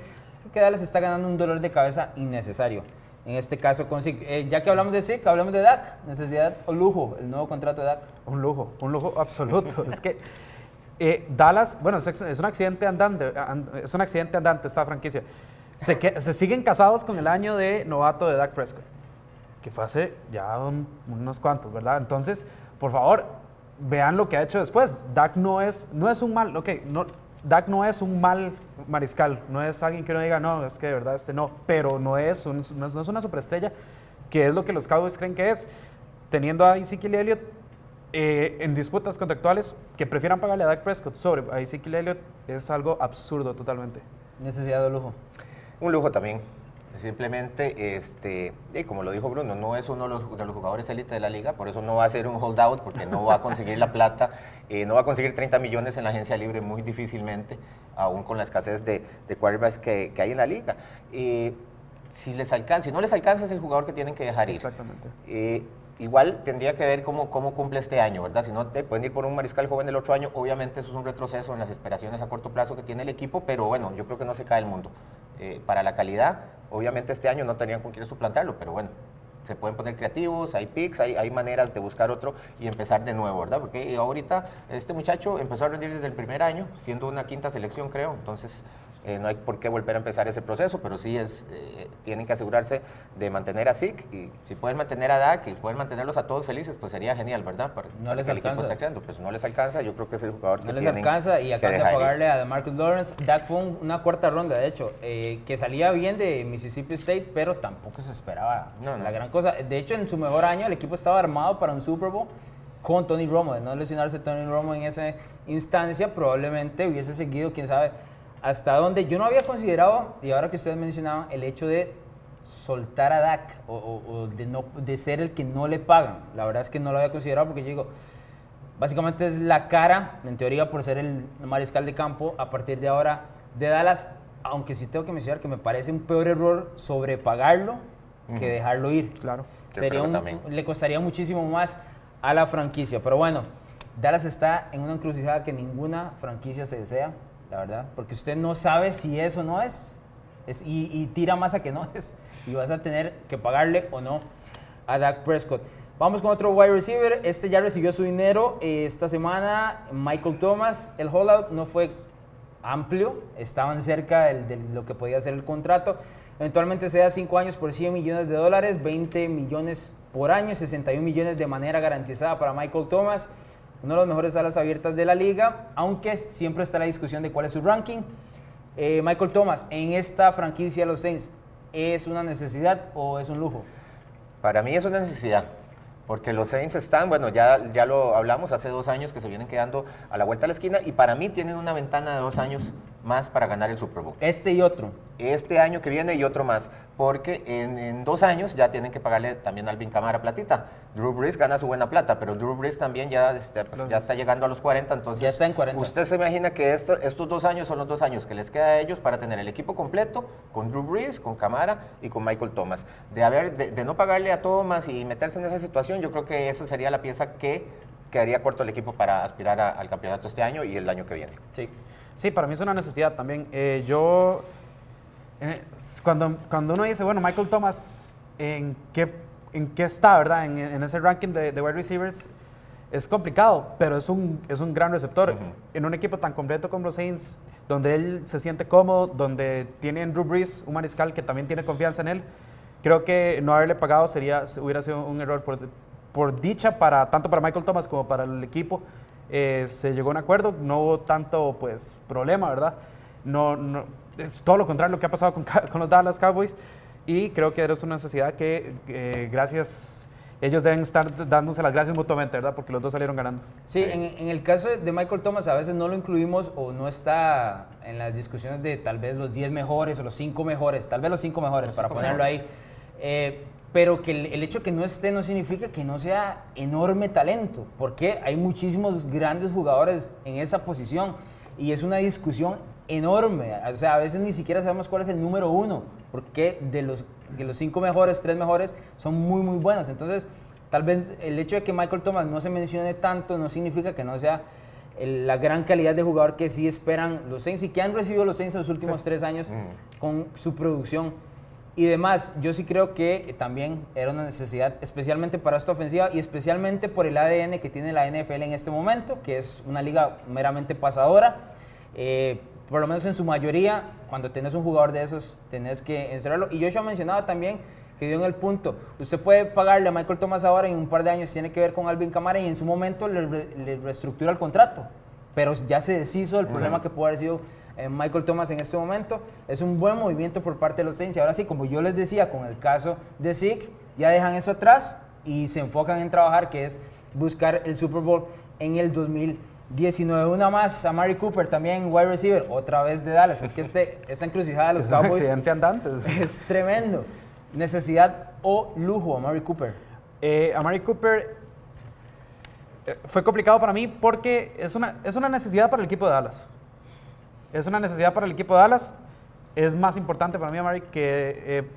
Que Dallas está ganando un dolor de cabeza innecesario. En este caso, con. Eh, ya que hablamos de Zeke, hablamos de Dak. Necesidad o lujo, el nuevo contrato de Dak. Un lujo, un lujo absoluto. [LAUGHS] es que eh, Dallas, bueno, es, un accidente andante, an- es un accidente andante esta franquicia. Se, que- se siguen casados con el año de novato de Dak Prescott, que fue hace ya un- unos cuantos, ¿verdad? Entonces, por favor, vean lo que ha hecho después. Dak no es, no es un mal, ok, no, Dak no es un mal mariscal, no es alguien que uno diga, no, es que de verdad este no, pero no es, un- no es, no es una superestrella, que es lo que los Cowboys creen que es. Teniendo a Ezekiel Elliott eh, en disputas contractuales que prefieran pagarle a Dak Prescott sobre a Ezekiel Elliott es algo absurdo totalmente. Necesidad o lujo. Un lujo también. Simplemente, este, y como lo dijo Bruno, no es uno de los, de los jugadores élite de la liga, por eso no va a ser un holdout, porque no va a conseguir la plata, eh, no va a conseguir 30 millones en la agencia libre muy difícilmente, aún con la escasez de, de quarterbacks que, que hay en la liga. Eh, si les alcanza, si no les alcanza es el jugador que tienen que dejar ir. Exactamente. Eh, igual tendría que ver cómo, cómo cumple este año, ¿verdad? Si no, te pueden ir por un mariscal joven del otro año, obviamente eso es un retroceso en las esperaciones a corto plazo que tiene el equipo, pero bueno, yo creo que no se cae el mundo. Eh, para la calidad, obviamente este año no tenían con quién suplantarlo, pero bueno, se pueden poner creativos, hay picks, hay, hay maneras de buscar otro y empezar de nuevo, ¿verdad? Porque ahorita este muchacho empezó a rendir desde el primer año, siendo una quinta selección, creo, entonces eh, no hay por qué volver a empezar ese proceso, pero sí es, eh, tienen que asegurarse de mantener a Zeke y si pueden mantener a Dak y pueden mantenerlos a todos felices, pues sería genial, ¿verdad? Para, No para les que el equipo alcanza. Pues no les alcanza, yo creo que es el jugador No que les tienen alcanza y que alcanza a dejar ir. pagarle a Marcus Lawrence. Dak fue un- una cuarta ronda, de hecho, eh, que salía bien de Mississippi State, pero tampoco se esperaba No, no. la gran cosa. De hecho, en su mejor año, el equipo estaba armado para un Super Bowl con Tony Romo. De no lesionarse Tony Romo en esa instancia, probablemente hubiese seguido, quién sabe, hasta dónde. Yo no había considerado, y ahora que ustedes mencionaban, el hecho de soltar a Dak o, o- o de, no, de ser el que no le pagan. La verdad es que no lo había considerado porque yo digo, Básicamente es la cara, en teoría, por ser el mariscal de campo a partir de ahora de Dallas. Aunque sí tengo que mencionar que me parece un peor error sobrepagarlo que dejarlo ir. Claro. Sería un- le costaría muchísimo más a la franquicia. Pero bueno, Dallas está en una encrucijada que ninguna franquicia se desea, la verdad. Porque usted no sabe si eso no es. Es, y, y tira más a que no [LAUGHS] es. Y vas a tener que pagarle o no a Dak Prescott. Vamos con otro wide receiver. Este ya recibió su dinero eh, esta semana. Michael Thomas. El holdout no fue amplio. Estaban cerca de, lo que podía ser el contrato. Eventualmente se da 5 años por 100 millones de dólares, 20 millones por año, 61 millones de manera garantizada para Michael Thomas. Uno de los mejores alas abiertas de la liga, aunque siempre está la discusión de cuál es su ranking. Eh, Michael Thomas, en esta franquicia de los Saints, ¿es una necesidad o es un lujo? Para mí es una necesidad. Porque los Saints están, bueno, ya, ya lo hablamos hace dos años que se vienen quedando a la vuelta de la esquina y para mí tienen una ventana de dos años más para ganar el Super Bowl. Este y otro. Este año que viene y otro más, porque en, en dos años ya tienen que pagarle también a Alvin Camara platita. Drew Brees gana su buena plata, pero Drew Brees también ya, este, pues, ya está llegando a los 40, entonces... Ya está en 40. Usted se imagina que esto- estos dos años son los dos años que les queda a ellos para tener el equipo completo con Drew Brees, con Camara y con Michael Thomas. De, haber, de, de no pagarle a Thomas y meterse en esa situación, yo creo que esa sería la pieza que quedaría corto el equipo para aspirar a- al campeonato este año y el año que viene. Sí. Sí, para mí es una necesidad también. Eh, yo, eh, cuando, cuando uno dice, bueno, Michael Thomas, ¿en qué, en qué está, verdad? En, en ese ranking de, de wide receivers, es complicado, pero es un, es un gran receptor. Ujú. En un equipo tan completo como los Saints, donde él se siente cómodo, donde tiene en Drew Brees, un mariscal que también tiene confianza en él, creo que no haberle pagado sería, hubiera sido un error por, por dicha para tanto para Michael Thomas como para el equipo. Eh, se llegó a un acuerdo, no hubo tanto pues problema, ¿verdad? No, no, es todo lo contrario lo que ha pasado con, [LAUGHS] con los Dallas Cowboys y creo que es una necesidad que eh, gracias, ellos deben estar dándose las gracias mutuamente, ¿verdad? Porque los dos salieron ganando. Sí, en, en el caso de Michael Thomas a veces no lo incluimos o no está en las discusiones de tal vez los 10 mejores o los 5 mejores, tal vez los 5 mejores para ponerlo ahí. Eh, pero que el, el hecho de que no esté no significa que no sea enorme talento, porque hay muchísimos grandes jugadores en esa posición y es una discusión enorme. O sea, a veces ni siquiera sabemos cuál es el número uno, porque de los, de los cinco mejores, tres mejores son muy, muy buenos. Entonces, tal vez el hecho de que Michael Thomas no se mencione tanto no significa que no sea el- la gran calidad de jugador que sí esperan los Saints y que han recibido los Saints en los últimos tres años con su producción y demás. Yo sí creo que eh, también era una necesidad, especialmente para esta ofensiva y especialmente por el ADN que tiene la NFL en este momento, que es una liga meramente pasadora. Eh, por lo menos en su mayoría, cuando tenés un jugador de esos, tenés que encerrarlo. Y Joshua mencionaba también que dio en el punto, usted puede pagarle a Michael Thomas ahora y en un par de años tiene que ver con Alvin Kamara y en su momento le, le reestructura el contrato. Pero ya se deshizo el problema que puede haber sido Michael Thomas en este momento. Es un buen movimiento por parte de los Saints. Y ahora sí, como yo les decía con el caso de Zeke, ya dejan eso atrás y se enfocan en trabajar, que es buscar el Super Bowl en el 2019. Una más, a Mari Cooper también, wide receiver, otra vez de Dallas. Es que este, esta encrucijada de los Es un Cowboys accidente andante. [LAUGHS] es tremendo. Necesidad o lujo a Mari Cooper. Eh, Amari Cooper eh, fue complicado para mí porque es una, es una necesidad para el equipo de Dallas. Es una necesidad para el equipo de Dallas. Es más importante para mí, Amari, que eh,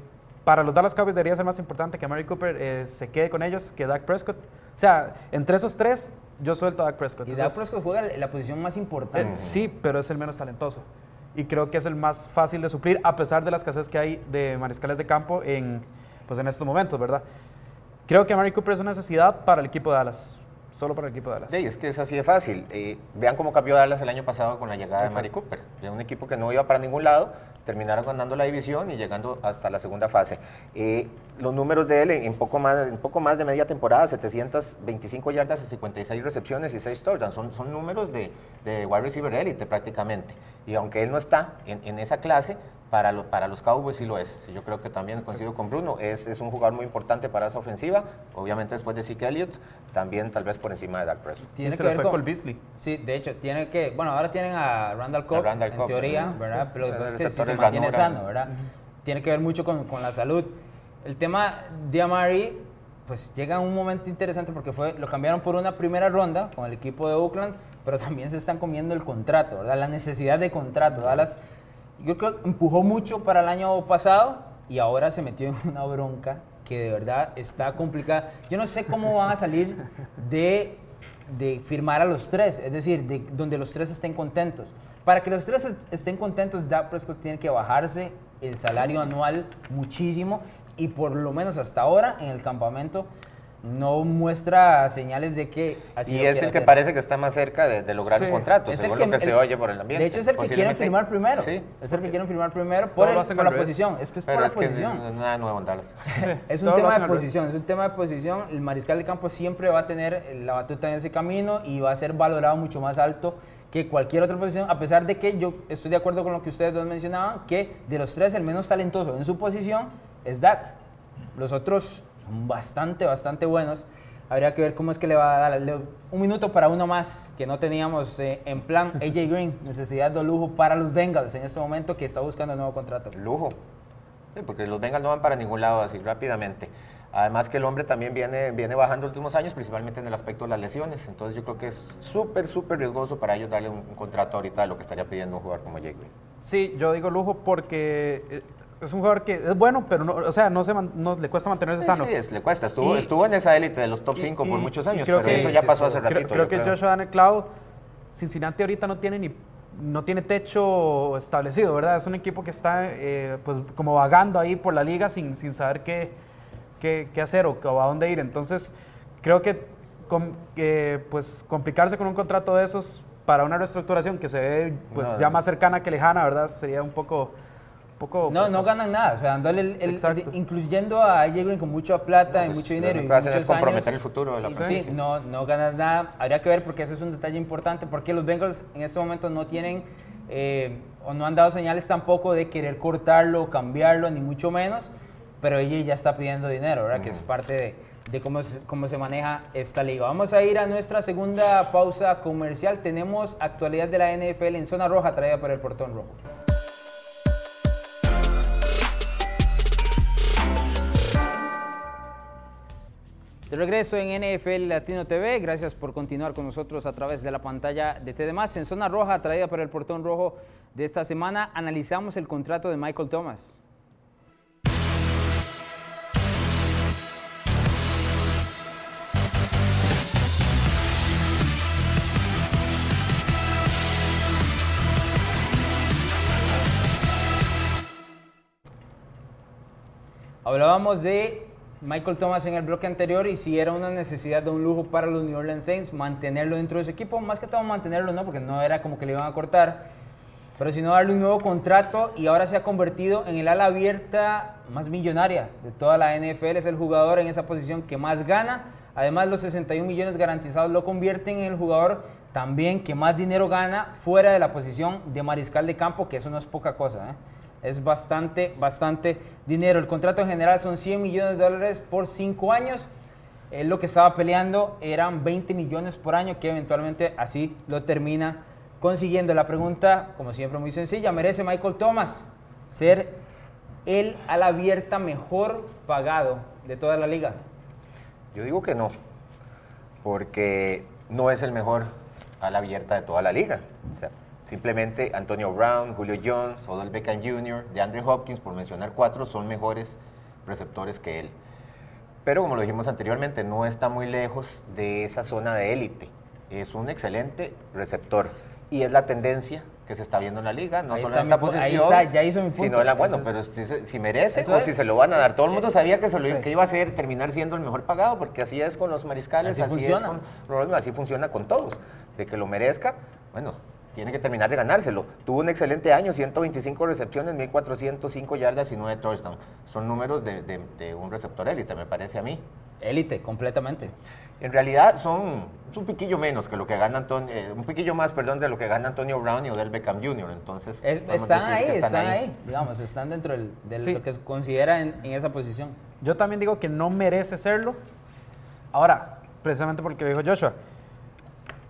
para los Dallas Cowboys debería ser más importante que Amari Cooper eh, se quede con ellos que Dak Prescott. O sea, entre esos tres, yo suelto a Dak Prescott. Y Dak es- Prescott juega la posición más eh, importante. sí, pero es el menos talentoso. Y creo que es el más fácil de suplir, a pesar de la escasez que hay de mariscales de campo en, pues en estos momentos, ¿verdad? Creo que Amari Cooper es una necesidad para el equipo de Dallas. Solo para el equipo de Dallas. Sí, es que es así de fácil. Eh, vean cómo cambió Dallas el año pasado con la llegada de Mari Cooper. Era un equipo que no iba para ningún lado, terminaron ganando la división y llegando hasta la segunda fase. Eh, los números de él en, en poco más, en poco más de media temporada, 725 yardas y 56 recepciones y 6 touchdowns. Son, son números de, de wide receiver élite prácticamente. Y aunque él no está en, en esa clase, para, lo- para los Cowboys sí lo es. Yo creo que también coincido con Bruno. Es, es un jugador muy importante para esa ofensiva. Obviamente después de Zeke Elliott, también tal vez por encima de Dak Prescott. Y Tiene se que ver fue con Cole Beasley. Sí, de hecho, tiene que. Bueno, ahora tienen a Randall Cobb, Randall en Cobb, teoría, ¿verdad? ¿verdad? Sí. Pero El pasa es que si se mantiene ranura. sano, ¿verdad? Tiene que ver mucho con, con la salud. El tema de Amari, pues llega un momento interesante porque fue, lo cambiaron por una primera ronda con el equipo de Oakland, pero [LAUGHS] también se están comiendo el contrato, ¿verdad? La necesidad de contrato. Dallas, yo creo que empujó mucho para el año pasado y ahora se metió en una bronca que de verdad está complicada. Yo no sé cómo van a salir de, de firmar a los tres, es decir, de donde los tres estén contentos. Para que los tres est- estén contentos, Dak Prescott tiene que bajarse el salario anual muchísimo y por lo menos hasta ahora en el campamento no muestra señales de que así Y lo es el que hacer. parece que está más cerca de, de lograr Sí. un contrato, Es el según que- lo que se oye por el ambiente. De hecho, es el que quieren firmar primero. Sí, Es el que quieren firmar primero por, el- la revés. posición. Es que es por la que posición. no es nada nuevo en Dallas. [LAUGHS] Es un Todo tema de posición, es un tema de posición. El mariscal de campo siempre va a tener la batuta en ese camino y va a ser valorado mucho más alto que cualquier otra posición, a pesar de que yo estoy de acuerdo con lo que ustedes dos mencionaban, que de los tres el menos talentoso en su posición es Dak. Los otros son bastante, bastante buenos. Habría que ver cómo es que le va a dar un minuto para uno más que no teníamos eh, en plan. [LAUGHS] AJ Green, necesidad de lujo para los Bengals en este momento que está buscando un nuevo contrato. Lujo. Sí, porque los Bengals no van para ningún lado así rápidamente. Además que el hombre también viene, viene bajando los últimos años, principalmente en el aspecto de las lesiones. Entonces yo creo que es súper, súper riesgoso para ellos darle un, un contrato ahorita de lo que estaría pidiendo un jugador como Jake Green. Sí, yo digo lujo porque eh, es un jugador que es bueno, pero no, o sea, no, se man- no le cuesta mantenerse Sí, sano. sí, es- le cuesta. Estuvo, Y- estuvo en esa élite de los top Y- 5 y- por muchos años, creo pero que- eso ya sí, pasó hace Creo, ratito. creo que Joshua dan el clavo. Cincinnati ahorita no tiene ni no tiene techo establecido, ¿verdad? Es un equipo que está eh, pues como vagando ahí por la liga sin, sin saber qué, qué, qué hacer o, o a dónde ir. Entonces, creo que com- eh, pues complicarse con un contrato de esos para una reestructuración que se ve pues No, ya más cercana que lejana, ¿verdad? Sería un poco... poco No, no ganan nada, o sea, dándole el, el- Exacto. el- incluyendo a AJ Green con mucha plata y pues, mucho lo dinero y único que hacen es comprometer años, el futuro de la y franquicia. Sí, no, no ganas nada. Habría que ver porque ese es un detalle importante, porque los Bengals en este momento no tienen eh, o no han dado señales tampoco de querer cortarlo, cambiarlo, ni mucho menos, pero ella ya está pidiendo dinero, ¿verdad? Que es parte de, de cómo, se, cómo se maneja esta liga. Vamos a ir a nuestra segunda pausa comercial. Tenemos actualidad de la NFL en zona roja traída por el portón rojo. De regreso en NFL Latino TV, gracias por continuar con nosotros a través de la pantalla de TDMás. En zona roja, traída por el portón rojo de esta semana, analizamos el contrato de Michael Thomas. Hablábamos de Michael Thomas en el bloque anterior y si era una necesidad de un lujo para los New Orleans Saints mantenerlo dentro de su equipo, más que todo mantenerlo no, porque no era como que le iban a cortar, pero sino darle un nuevo contrato y ahora se ha convertido en el ala abierta más millonaria de toda la NFL, es el jugador en esa posición que más gana, además los 61 millones garantizados lo convierten en el jugador también que más dinero gana fuera de la posición de mariscal de campo, que eso no es poca cosa, ¿eh? Es bastante, bastante dinero. El contrato en general son 100 millones de dólares por 5 años. Él lo que estaba peleando eran 20 millones por año, que eventualmente así lo termina consiguiendo. La pregunta, como siempre, muy sencilla. ¿Merece Michael Thomas ser el al abierta mejor pagado de toda la liga? Yo digo que no, porque no es el mejor a la abierta de toda la liga. O sea, simplemente Antonio Brown, Julio Jones, Odell Beckham Jr., DeAndre Hopkins, por mencionar cuatro, son mejores receptores que él. Pero como lo dijimos anteriormente, no está muy lejos de esa zona de élite. Es un excelente receptor. Y es la tendencia que se está viendo en la liga, no Ahí solo está en esta posición, ahí está, ya hizo mi sino punto. en la, bueno, pero si, si merece o es. si se lo van a dar. Todo el mundo sabía que, se lo- Sí. que iba a ser, terminar siendo el mejor pagado, porque así es con los mariscales, Así así, funciona. es con así funciona con todos. De que lo merezca, bueno, tiene que terminar de ganárselo. Tuvo un excelente año, 125 recepciones, 1405 yardas y 9 touchdowns. Son números de, de- de un receptor élite, me parece a mí. Élite, completamente. En realidad son es un piquillo menos que lo que gana Antonio, eh, un piquillo más, perdón, de lo que gana Antonio Brown y Odell Beckham Jr. Entonces, Es- están decir ahí, que están, ahí. Digamos, están dentro del- de Sí. lo que se considera en, en esa posición. Yo también digo que no merece serlo. Ahora, precisamente porque lo dijo Joshua,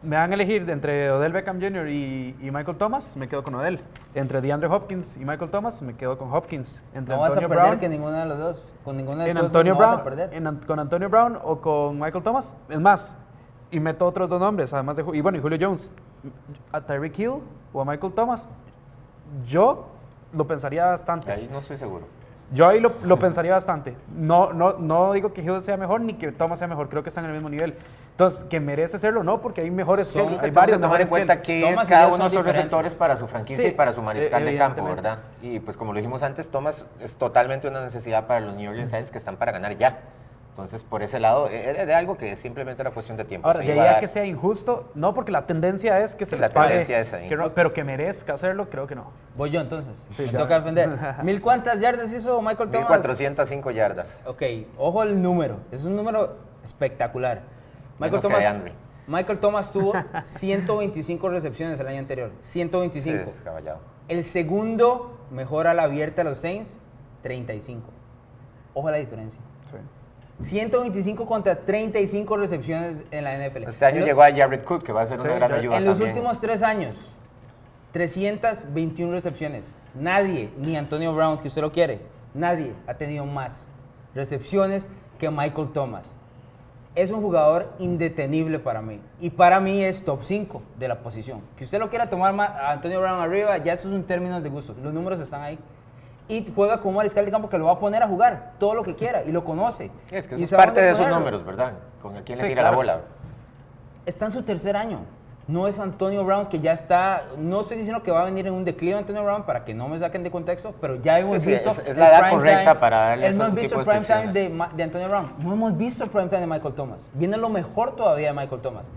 me van a elegir entre Odell Beckham Jr. y, y Michael Thomas, me quedo con Odell. Entre DeAndre Hopkins y Michael Thomas, me quedo con Hopkins. Entre No vas a perder Brown, que ninguno de los dos. Con ninguno de en los dos Antonio no vas a Brown, perder. en con Antonio Brown o con Michael Thomas. Es más, y meto otros dos nombres, además de y bueno, y Julio Jones. A Tyreek Hill o a Michael Thomas. Yo lo pensaría bastante. Ahí no estoy seguro. Yo ahí lo, lo pensaría bastante. No, no, no digo que Hill sea mejor ni que Thomas sea mejor, creo que están en el mismo nivel. Entonces, que merece serlo, no, porque hay mejores que Son- él, Hay hay varios tomar en que cuenta que es y cada uno son de sus receptores para su franquicia Sí, y para su mariscal eh, de campo. ¿verdad? Y pues como lo dijimos antes, Thomas es totalmente una necesidad para los New Orleans Saints que están para ganar ya. Entonces, por ese lado, eh, era de algo que simplemente era cuestión de tiempo. Ahora, de a a dar. que sea injusto, no, porque la tendencia es que se Sí, les la pague, tendencia es ahí. que no- pero que merezca hacerlo, creo que no. Voy yo entonces. Sí, me ya. toca defender. [LAUGHS] ¿Mil cuántas yardas hizo Michael Thomas? 1405 yardas. Ok, ojo el número. Es un número espectacular. Michael Menos Thomas. Michael Thomas tuvo [LAUGHS] 125 recepciones el año anterior. 125. Es caballado. El segundo mejor a la abierta de los Saints, 35. Ojo la diferencia. 125 contra 35 recepciones en la NFL. Este año llegó a Jared Cook, que va a ser Sí, una gran ayuda En los también. últimos tres años, 321 recepciones. Nadie, ni Antonio Brown, que usted lo quiere, nadie ha tenido más recepciones que Michael Thomas. Es un jugador indetenible para mí. Y para mí es top 5 de la posición. Que usted lo quiera tomar ma- a Antonio Brown arriba, ya eso es un término de gusto. Los números están ahí. Y juega como un mariscal de campo que lo va a poner a jugar todo lo que quiera y lo conoce. Es que eso es parte de esos números, ¿verdad? Con a quién Sí, le tira la claro. bola. está en su tercer año. No es Antonio Brown que ya está. No estoy diciendo que va a venir en un declive Antonio Brown para que no me saquen de contexto, pero ya hemos Sí, sí, visto. es- es la edad prime correcta time. para darle Hemos visto el de prime time de, de Antonio Brown. No hemos visto el prime time de Michael Thomas. Viene lo mejor todavía de Michael Thomas.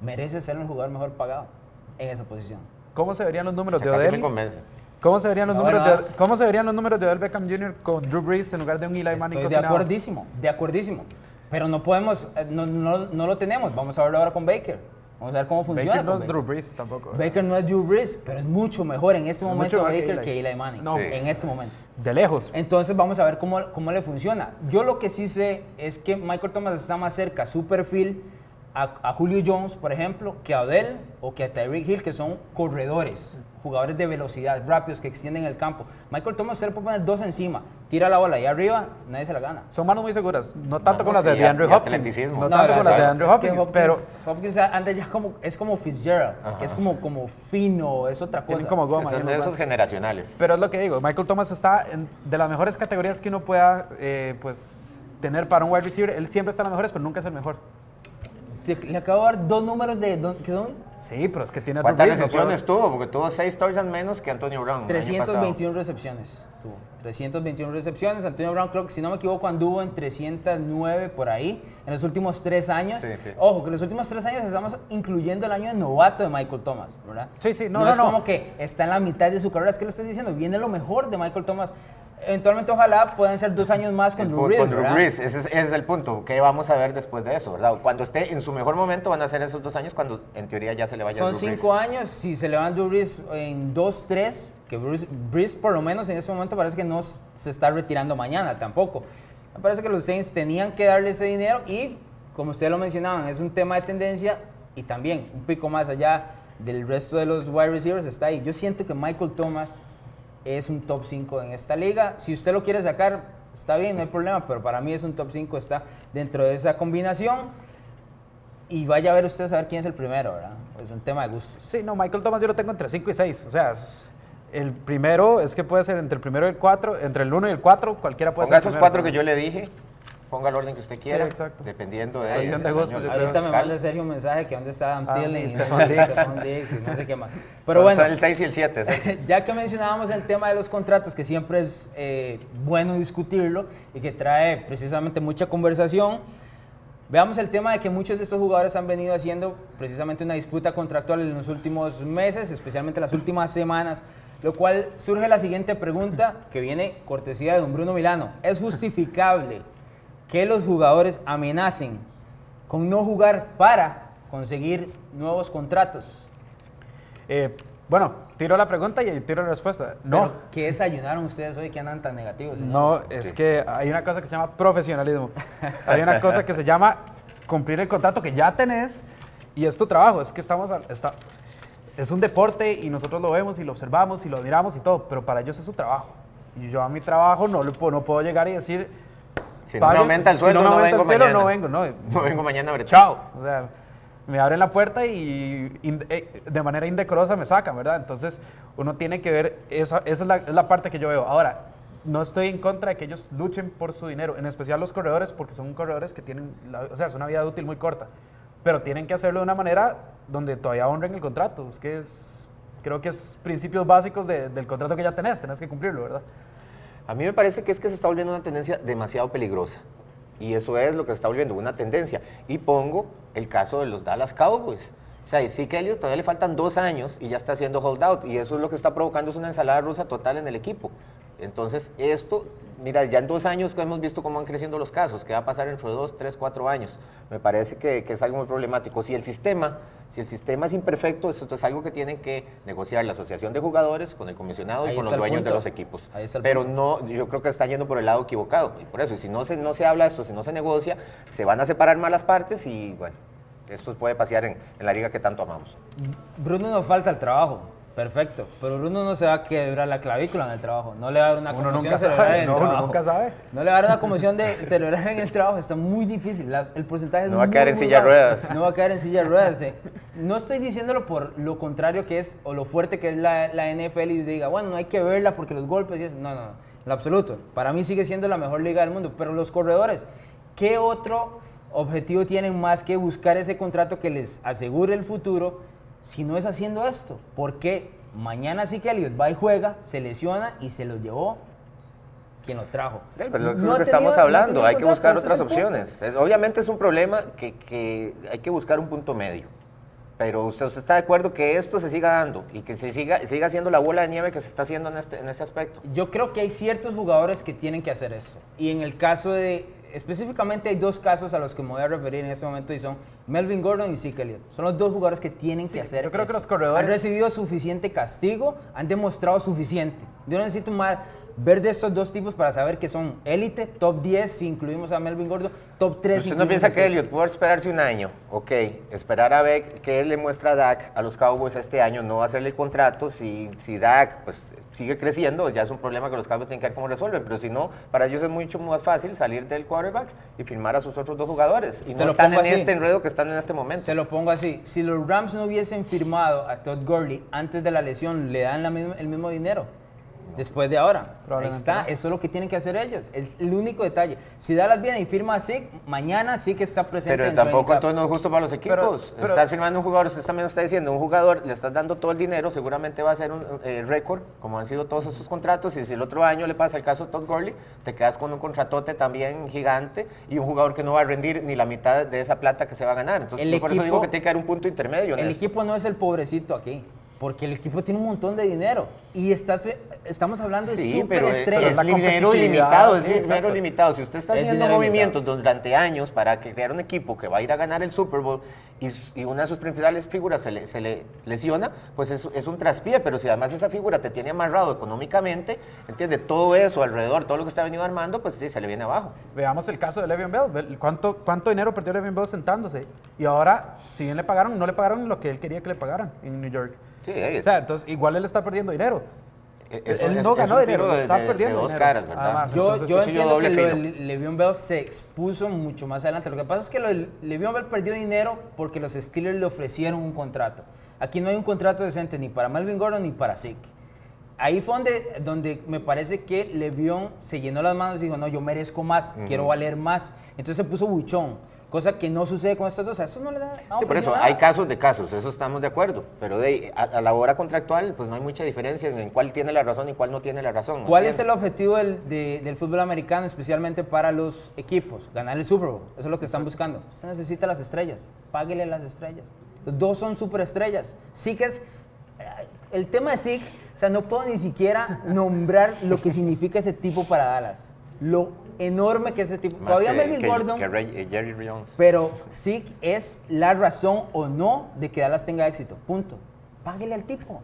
Merece ser el jugador mejor pagado en esa posición. ¿Cómo se verían los números de Casi me Odell? ¿Cómo se verían los No, números de ¿Cómo se verían los números de Odell Beckham Jr. con Drew Brees en lugar de un Eli Manning Estoy de acuerdísimo, de acuerdísimo. Pero no podemos, eh, no, no- no lo tenemos. Vamos a verlo ahora con Baker. Vamos a ver cómo funciona. Baker no es Drew Brees tampoco. ¿verdad? Baker no es Drew Brees, pero es mucho mejor en este Es momento mejor que Baker que Eli. Eli Manning. No. Sí. En este momento. De lejos. Entonces vamos a ver cómo, cómo le funciona. Yo lo que sí sé es que Michael Thomas está más cerca su perfil, a, a Julio Jones, por ejemplo, que a Odell o que a Tyreek Hill, que son corredores, jugadores de velocidad, rápidos, que extienden el campo. Michael Thomas usted le puede poner dos encima, tira la bola ahí arriba, nadie se la gana. Son manos muy seguras. No tanto No, con las de sí, y y Hopkins. No No, tanto no, con las de que Hopkins, pero Hopkins anda ya como, es como Fitzgerald, que es como, como fino, es otra tienen cosa. como goma. Son de esos generacionales. Pero es lo que digo, Michael Thomas está en- de las mejores categorías que uno pueda eh, pues, tener para un wide receiver. Él siempre está en las mejores, pero nunca es el mejor. Te- le acabo de dar dos números de, don- que son Sí, pero es que tiene ¿Cuántas recepciones tuvo? Porque tuvo 6 touchdowns menos que Antonio Brown. el año pasado. 321 recepciones tuvo. 321 recepciones. Antonio Brown, creo que si no me equivoco, anduvo en 309 por ahí en los últimos tres años. Sí, sí. Ojo, que en los últimos tres años estamos incluyendo el año de novato de Michael Thomas, ¿verdad? Sí, sí, no, no, no, es no. como que está en la mitad de su carrera, es que lo estoy diciendo, viene lo mejor de Michael Thomas. Eventualmente, ojalá puedan ser dos años más con El Drew Brees, con Drew. Brees, ese es, ese es el punto. ¿Qué vamos a ver después de eso, verdad? Cuando esté en su mejor momento van a ser esos dos años cuando en teoría ya se le vaya Son Drew Brees. cinco años, si se le van Drew Brees en dos, tres, que Bruce, Brees por lo menos en este momento parece que no se está retirando mañana tampoco. Me parece que los Saints tenían que darle ese dinero y, como ustedes lo mencionaban, es un tema de tendencia y también un pico más allá del resto de los wide receivers está ahí. Yo siento que Michael Thomas es un top 5 en esta liga. Si usted lo quiere sacar, está bien, no hay problema, pero para mí es un top 5, está dentro de esa combinación. Y vaya a ver usted a saber quién es el primero, ¿verdad? Es un tema de gustos. Sí, no, Michael Thomas yo lo tengo entre 5 y 6. O sea, el primero es que puede ser entre el primero y el 4, entre el 1 y el 4, cualquiera puede Ponga ser. esos primero. cuatro que yo le dije, ponga el orden que usted quiera, exacto. dependiendo de el de gusto, Ahorita me manda Sergio un mensaje que dónde está Ah, Thielen [LAUGHS] y no sé qué más. [LAUGHS] Pero Son- bueno, son el 6 y el 7. [LAUGHS] ya que mencionábamos el tema de los contratos, que siempre es eh, bueno discutirlo y que trae precisamente mucha conversación, veamos el tema de que muchos de estos jugadores han venido haciendo precisamente una disputa contractual en los últimos meses, especialmente las últimas semanas, lo cual surge la siguiente pregunta que viene cortesía de don Bruno Milano. ¿Es justificable que los jugadores amenacen con no jugar para conseguir nuevos contratos? Eh, bueno, tiro la pregunta y tiro la respuesta. No. Pero, ¿Qué desayunaron ustedes hoy que andan tan negativos? señor? No, es que hay una cosa que se llama profesionalismo. Hay una cosa que se llama cumplir el contrato que ya tenés y es tu trabajo. Es que estamos, al- está- es un deporte y nosotros lo vemos y lo observamos y lo admiramos y todo, pero para ellos es su trabajo. Y yo a mi trabajo no, no puedo llegar y decir, Si no me "Pague- aumenta el si sueldo, no, no, me aumenta vengo el mañana. no vengo. No, [LAUGHS] No vengo mañana a ver. chao. O sea, me abren la puerta y in- eh, de manera indecorosa me sacan, ¿verdad? Entonces, uno tiene que ver, esa, esa es, la, es la parte que yo veo. Ahora, no estoy en contra de que ellos luchen por su dinero, en especial los corredores, porque son corredores que tienen, o sea, es una vida útil muy corta, pero tienen que hacerlo de una manera donde todavía honren el contrato. Es que es, creo que es principios básicos del contrato que ya tenés, tenés que cumplirlo, ¿verdad? A mí me parece que es que se está volviendo una tendencia demasiado peligrosa. Y eso es lo que se está volviendo una tendencia. Y pongo el caso de los Dallas Cowboys. O sea, sí que Elliot todavía le faltan dos años y ya está haciendo holdout. Y eso es lo que está provocando es una ensalada rusa total en el equipo. Entonces, esto, mira, ya en dos años hemos visto cómo van creciendo los casos. ¿Qué va a pasar entre dos, tres, cuatro años? Me parece que, que es algo muy problemático. Si el sistema si el sistema es imperfecto, esto es algo que tienen que negociar la asociación de jugadores con el comisionado y con los dueños de los equipos. Pero no, yo creo que están yendo por el lado equivocado. Y por eso, si no se, no se habla esto, si no se negocia, se van a separar malas partes y bueno, esto puede pasear en, en la liga que tanto amamos. Bruno nos falta el trabajo. Perfecto, pero Bruno no se va a quebrar la clavícula en el trabajo, no le va a dar una conmoción cerebral en el no, trabajo. nunca sabe. No le va a dar una conmoción de cerebral en el trabajo, está muy difícil, el porcentaje no es va a caer en silla de ruedas. No va a caer en silla de ruedas. Eh. No estoy diciéndolo por lo contrario que es, o lo fuerte que es la, la NFL y usted diga, bueno, no hay que verla porque los golpes y eso. No, no, no, en absoluto. Para mí sigue siendo la mejor liga del mundo, pero los corredores, ¿qué otro objetivo tienen más que buscar ese contrato que les asegure el futuro si no es haciendo esto? ¿Por qué? Mañana sí que Elliot va y juega, se lesiona y se lo llevó quien lo trajo. Sí, pero lo, no que estamos hablando, hay que buscar otras opciones. obviamente es un problema que, que, hay que buscar un punto medio. Pero usted, está de acuerdo que esto se siga dando y que se siga, siga siendo la bola de nieve que se está haciendo en este, en este aspecto. Yo creo que hay ciertos jugadores que tienen que hacer eso. Y en el caso de, específicamente hay dos casos a los que me voy a referir en este momento y son Melvin Gordon y Zeke Elliott. Son los dos jugadores que tienen que hacer Yo creo que los corredores... Han recibido suficiente castigo, han demostrado suficiente. Yo necesito más ver de estos dos tipos para saber que son élite, top 10 si incluimos a Melvin Gordon, top 3 ¿Usted no piensa que Elliot puede esperarse un año? Ok, esperar a ver qué le muestra Dak a los Cowboys este año, no hacerle el contrato. Si, si Dak pues, sigue creciendo, ya es un problema que los Cowboys tienen que ver cómo resuelven. Pero si no, para ellos es mucho más fácil salir del quarterback y firmar a sus otros dos jugadores. Y no están en este enredo que están en este momento. Se lo pongo así. Si los Rams no hubiesen firmado a Todd Gurley antes de la lesión, le dan el mismo dinero después de ahora. Ahí está, eso es lo que tienen que hacer ellos. Es el único detalle. Si Dallas viene y firma así, mañana sí que está presente. Pero tampoco entonces no es justo para los equipos. estás firmando un jugador, usted también está diciendo, un jugador, le estás dando todo el dinero, seguramente va a ser un eh, récord, como han sido todos esos contratos. Y si el otro año le pasa el caso de Todd Gurley, te quedas con un contratote también gigante y un jugador que no va a rendir ni la mitad de esa plata que se va a ganar. Entonces, por eso digo que tiene que haber un punto intermedio. el equipo no es el pobrecito aquí. Porque el equipo tiene un montón de dinero. Y estás, estamos hablando de sí, superestrellas. Es, dinero ilimitado, es dinero limitado. Si usted está haciendo movimientos durante años para crear un equipo que va a ir a ganar el Super Bowl y, una de sus principales figuras se le, se le lesiona, pues es, es, un traspié. Pero si además esa figura te tiene amarrado económicamente, entiende, todo eso alrededor, todo lo que está venido armando, pues sí, se le viene abajo. Veamos el caso de Le'Veon Bell. ¿Cuánto, ¿Cuánto dinero perdió Le'Veon Bell sentándose? Y ahora, si bien le pagaron, no le pagaron lo que él quería que le pagaran en New York. Sí, o sea, entonces igual él está perdiendo dinero. E-, él no ganó dinero, está perdiendo dos caras, ¿verdad? yo, yo entiendo que lo de Le'Veon Bell se expuso mucho más adelante. Lo que pasa es que lo de Le'Veon Bell perdió dinero porque los Steelers le ofrecieron un contrato. Aquí no hay un contrato decente ni para Melvin Gordon ni para Zeke. Ahí fue donde, donde me parece que Le'Veon se llenó las manos y dijo, no, yo merezco más, quiero valer más. Entonces se puso buchón cosa que no sucede con estas dos. Esto no le da. por eso, hay casos de casos, eso estamos de acuerdo. Pero de, a, la hora contractual, pues no hay mucha diferencia en cuál tiene la razón y cuál no tiene la razón. ¿Cuál es el objetivo del, del, fútbol americano, especialmente para los equipos? Ganar el Super Bowl. Eso es lo que están buscando. Usted necesita las estrellas. Páguele las estrellas. Los dos son superestrellas. Sí que es. Eh, el tema de Sig, o sea, no puedo ni siquiera nombrar lo que significa ese tipo para Dallas. Lo enorme que es ese tipo. Todavía Melvin Gordon. Eh, pero sí es la razón o no de que Dallas tenga éxito. Punto. Páguele al tipo.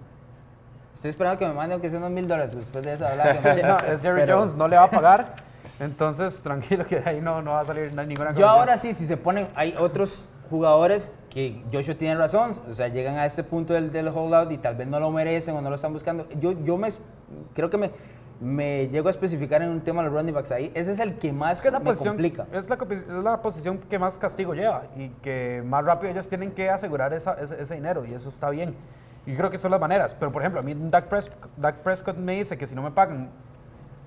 Estoy esperando que me mande aunque sea unos mil dólares después de esa hablar. [LAUGHS] no, es Jerry Jones, no le va a pagar. Entonces, tranquilo que de ahí no, no va a salir ninguna Yo ahora sí, si se ponen, hay otros jugadores que Joshua tiene razón, o sea, llegan a este punto del, del holdout y tal vez no lo merecen o no lo están buscando. Yo, yo me, creo que me, me llego a especificar en un tema de los running backs ahí. Ese es el que más es me complica. Es la, es la, posición que más castigo lleva y que más rápido ellos tienen que asegurar esa, ese, dinero y eso está bien. Y creo que son las maneras. Pero, por ejemplo, a mí Dak, Prescott me dice que si no me pagan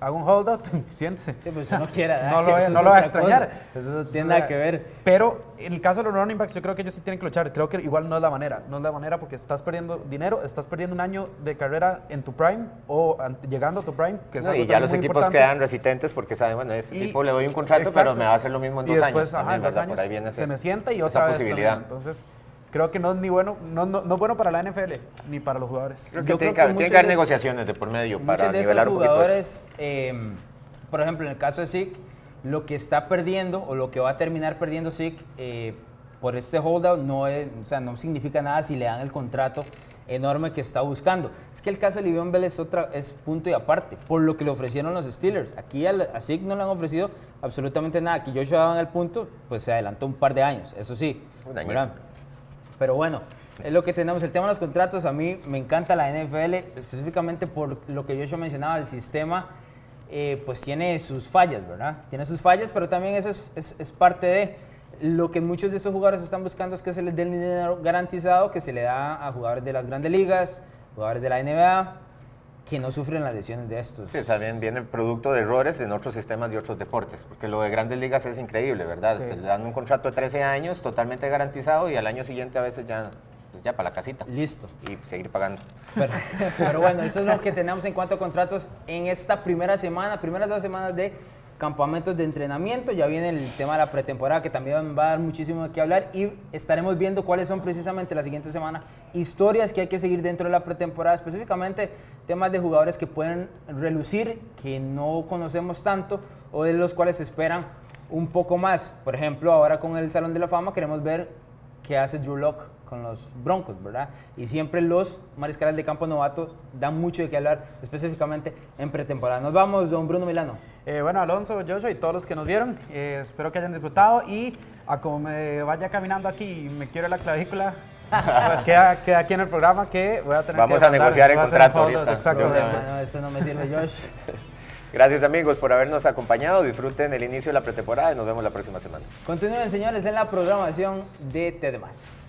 hago un holdout, [LAUGHS] siéntese. Sí, pues [LAUGHS] no quiera. no lo, no es lo va a extrañar. cosa. Eso no tiene nada que ver. Pero en el caso de los running backs, yo creo que ellos sí tienen que luchar. Creo que igual no es la manera. No es la manera porque estás perdiendo dinero, estás perdiendo un año de carrera en tu prime o an- llegando a tu prime. Que es No, algo y ya los muy equipos importante. quedan resistentes porque saben, bueno, ese Y- tipo le doy un contrato, pero Exacto. me va a hacer lo mismo en y dos después, años. Ajá, en dos años Por ahí viene se ese- me sienta y esa otra vez posibilidad. también. Entonces, creo que no es ni bueno, no, no, no es bueno para la NFL ni para los jugadores. Creo Yo que tiene creo que, que haber- tiene muchos que haber de esos- negociaciones de por medio para de esos nivelar un poquito esto. jugadores, eh, por ejemplo, en el caso de Zeke, lo que está perdiendo o lo que va a terminar perdiendo Zeke eh, por este holdout no, es, o sea, no significa nada si le dan el contrato enorme que está buscando. Es que el caso de Livion Bell es, otra, es punto y aparte, por lo que le ofrecieron los Steelers. Aquí al- a Zeke no le han ofrecido absolutamente nada. Aquí Joshua daba en el punto, pues se adelantó un par de años, eso sí. Un añito. Pero bueno, es lo que tenemos. El tema de los contratos, a mí me encanta la NFL, específicamente por lo que yo mencionaba, el sistema, eh, pues tiene sus fallas, ¿verdad? Tiene sus fallas, pero también eso es, es- es parte de lo que muchos de estos jugadores están buscando es que se les dé el dinero garantizado que se le da a jugadores de las grandes ligas, jugadores de la NBA, que no sufren las lesiones de estos. Sí, también viene producto de errores en otros sistemas de otros deportes, porque lo de grandes ligas es increíble, ¿verdad? Sí. Se le dan un contrato de 13 años totalmente garantizado y al año siguiente a veces ya, pues ya para la casita Listo. y seguir pagando. Pero, [LAUGHS] pero bueno, eso es lo que tenemos en cuanto a contratos en esta primera semana, primeras dos semanas de campamentos de entrenamiento. Ya viene el tema de la pretemporada que también va a dar muchísimo qué hablar y estaremos viendo cuáles son precisamente la siguiente semana historias que hay que seguir dentro de la pretemporada, específicamente temas de jugadores que pueden relucir, que no conocemos tanto o de los cuales se esperan un poco más. Por ejemplo, ahora con el Salón de la Fama queremos ver que hace Drew Lock con los Broncos, ¿verdad? Y siempre los mariscales de campo novatos dan mucho de qué hablar, específicamente en pretemporada. Nos vamos, don Bruno Milano. Eh, bueno, Alonso, Joshua y todos los que nos vieron, eh, espero que hayan disfrutado y a como me vaya caminando aquí y me quiero la clavícula, [LAUGHS] queda, queda aquí en el programa que voy a tener Vamos que a negociar el contrato ahorita. Exactamente. Yo- No, no, eso no me sirve, Josh. [LAUGHS] Gracias amigos por habernos acompañado, disfruten el inicio de la pretemporada y nos vemos la próxima semana. Continúen, señores, en la programación de TDMás.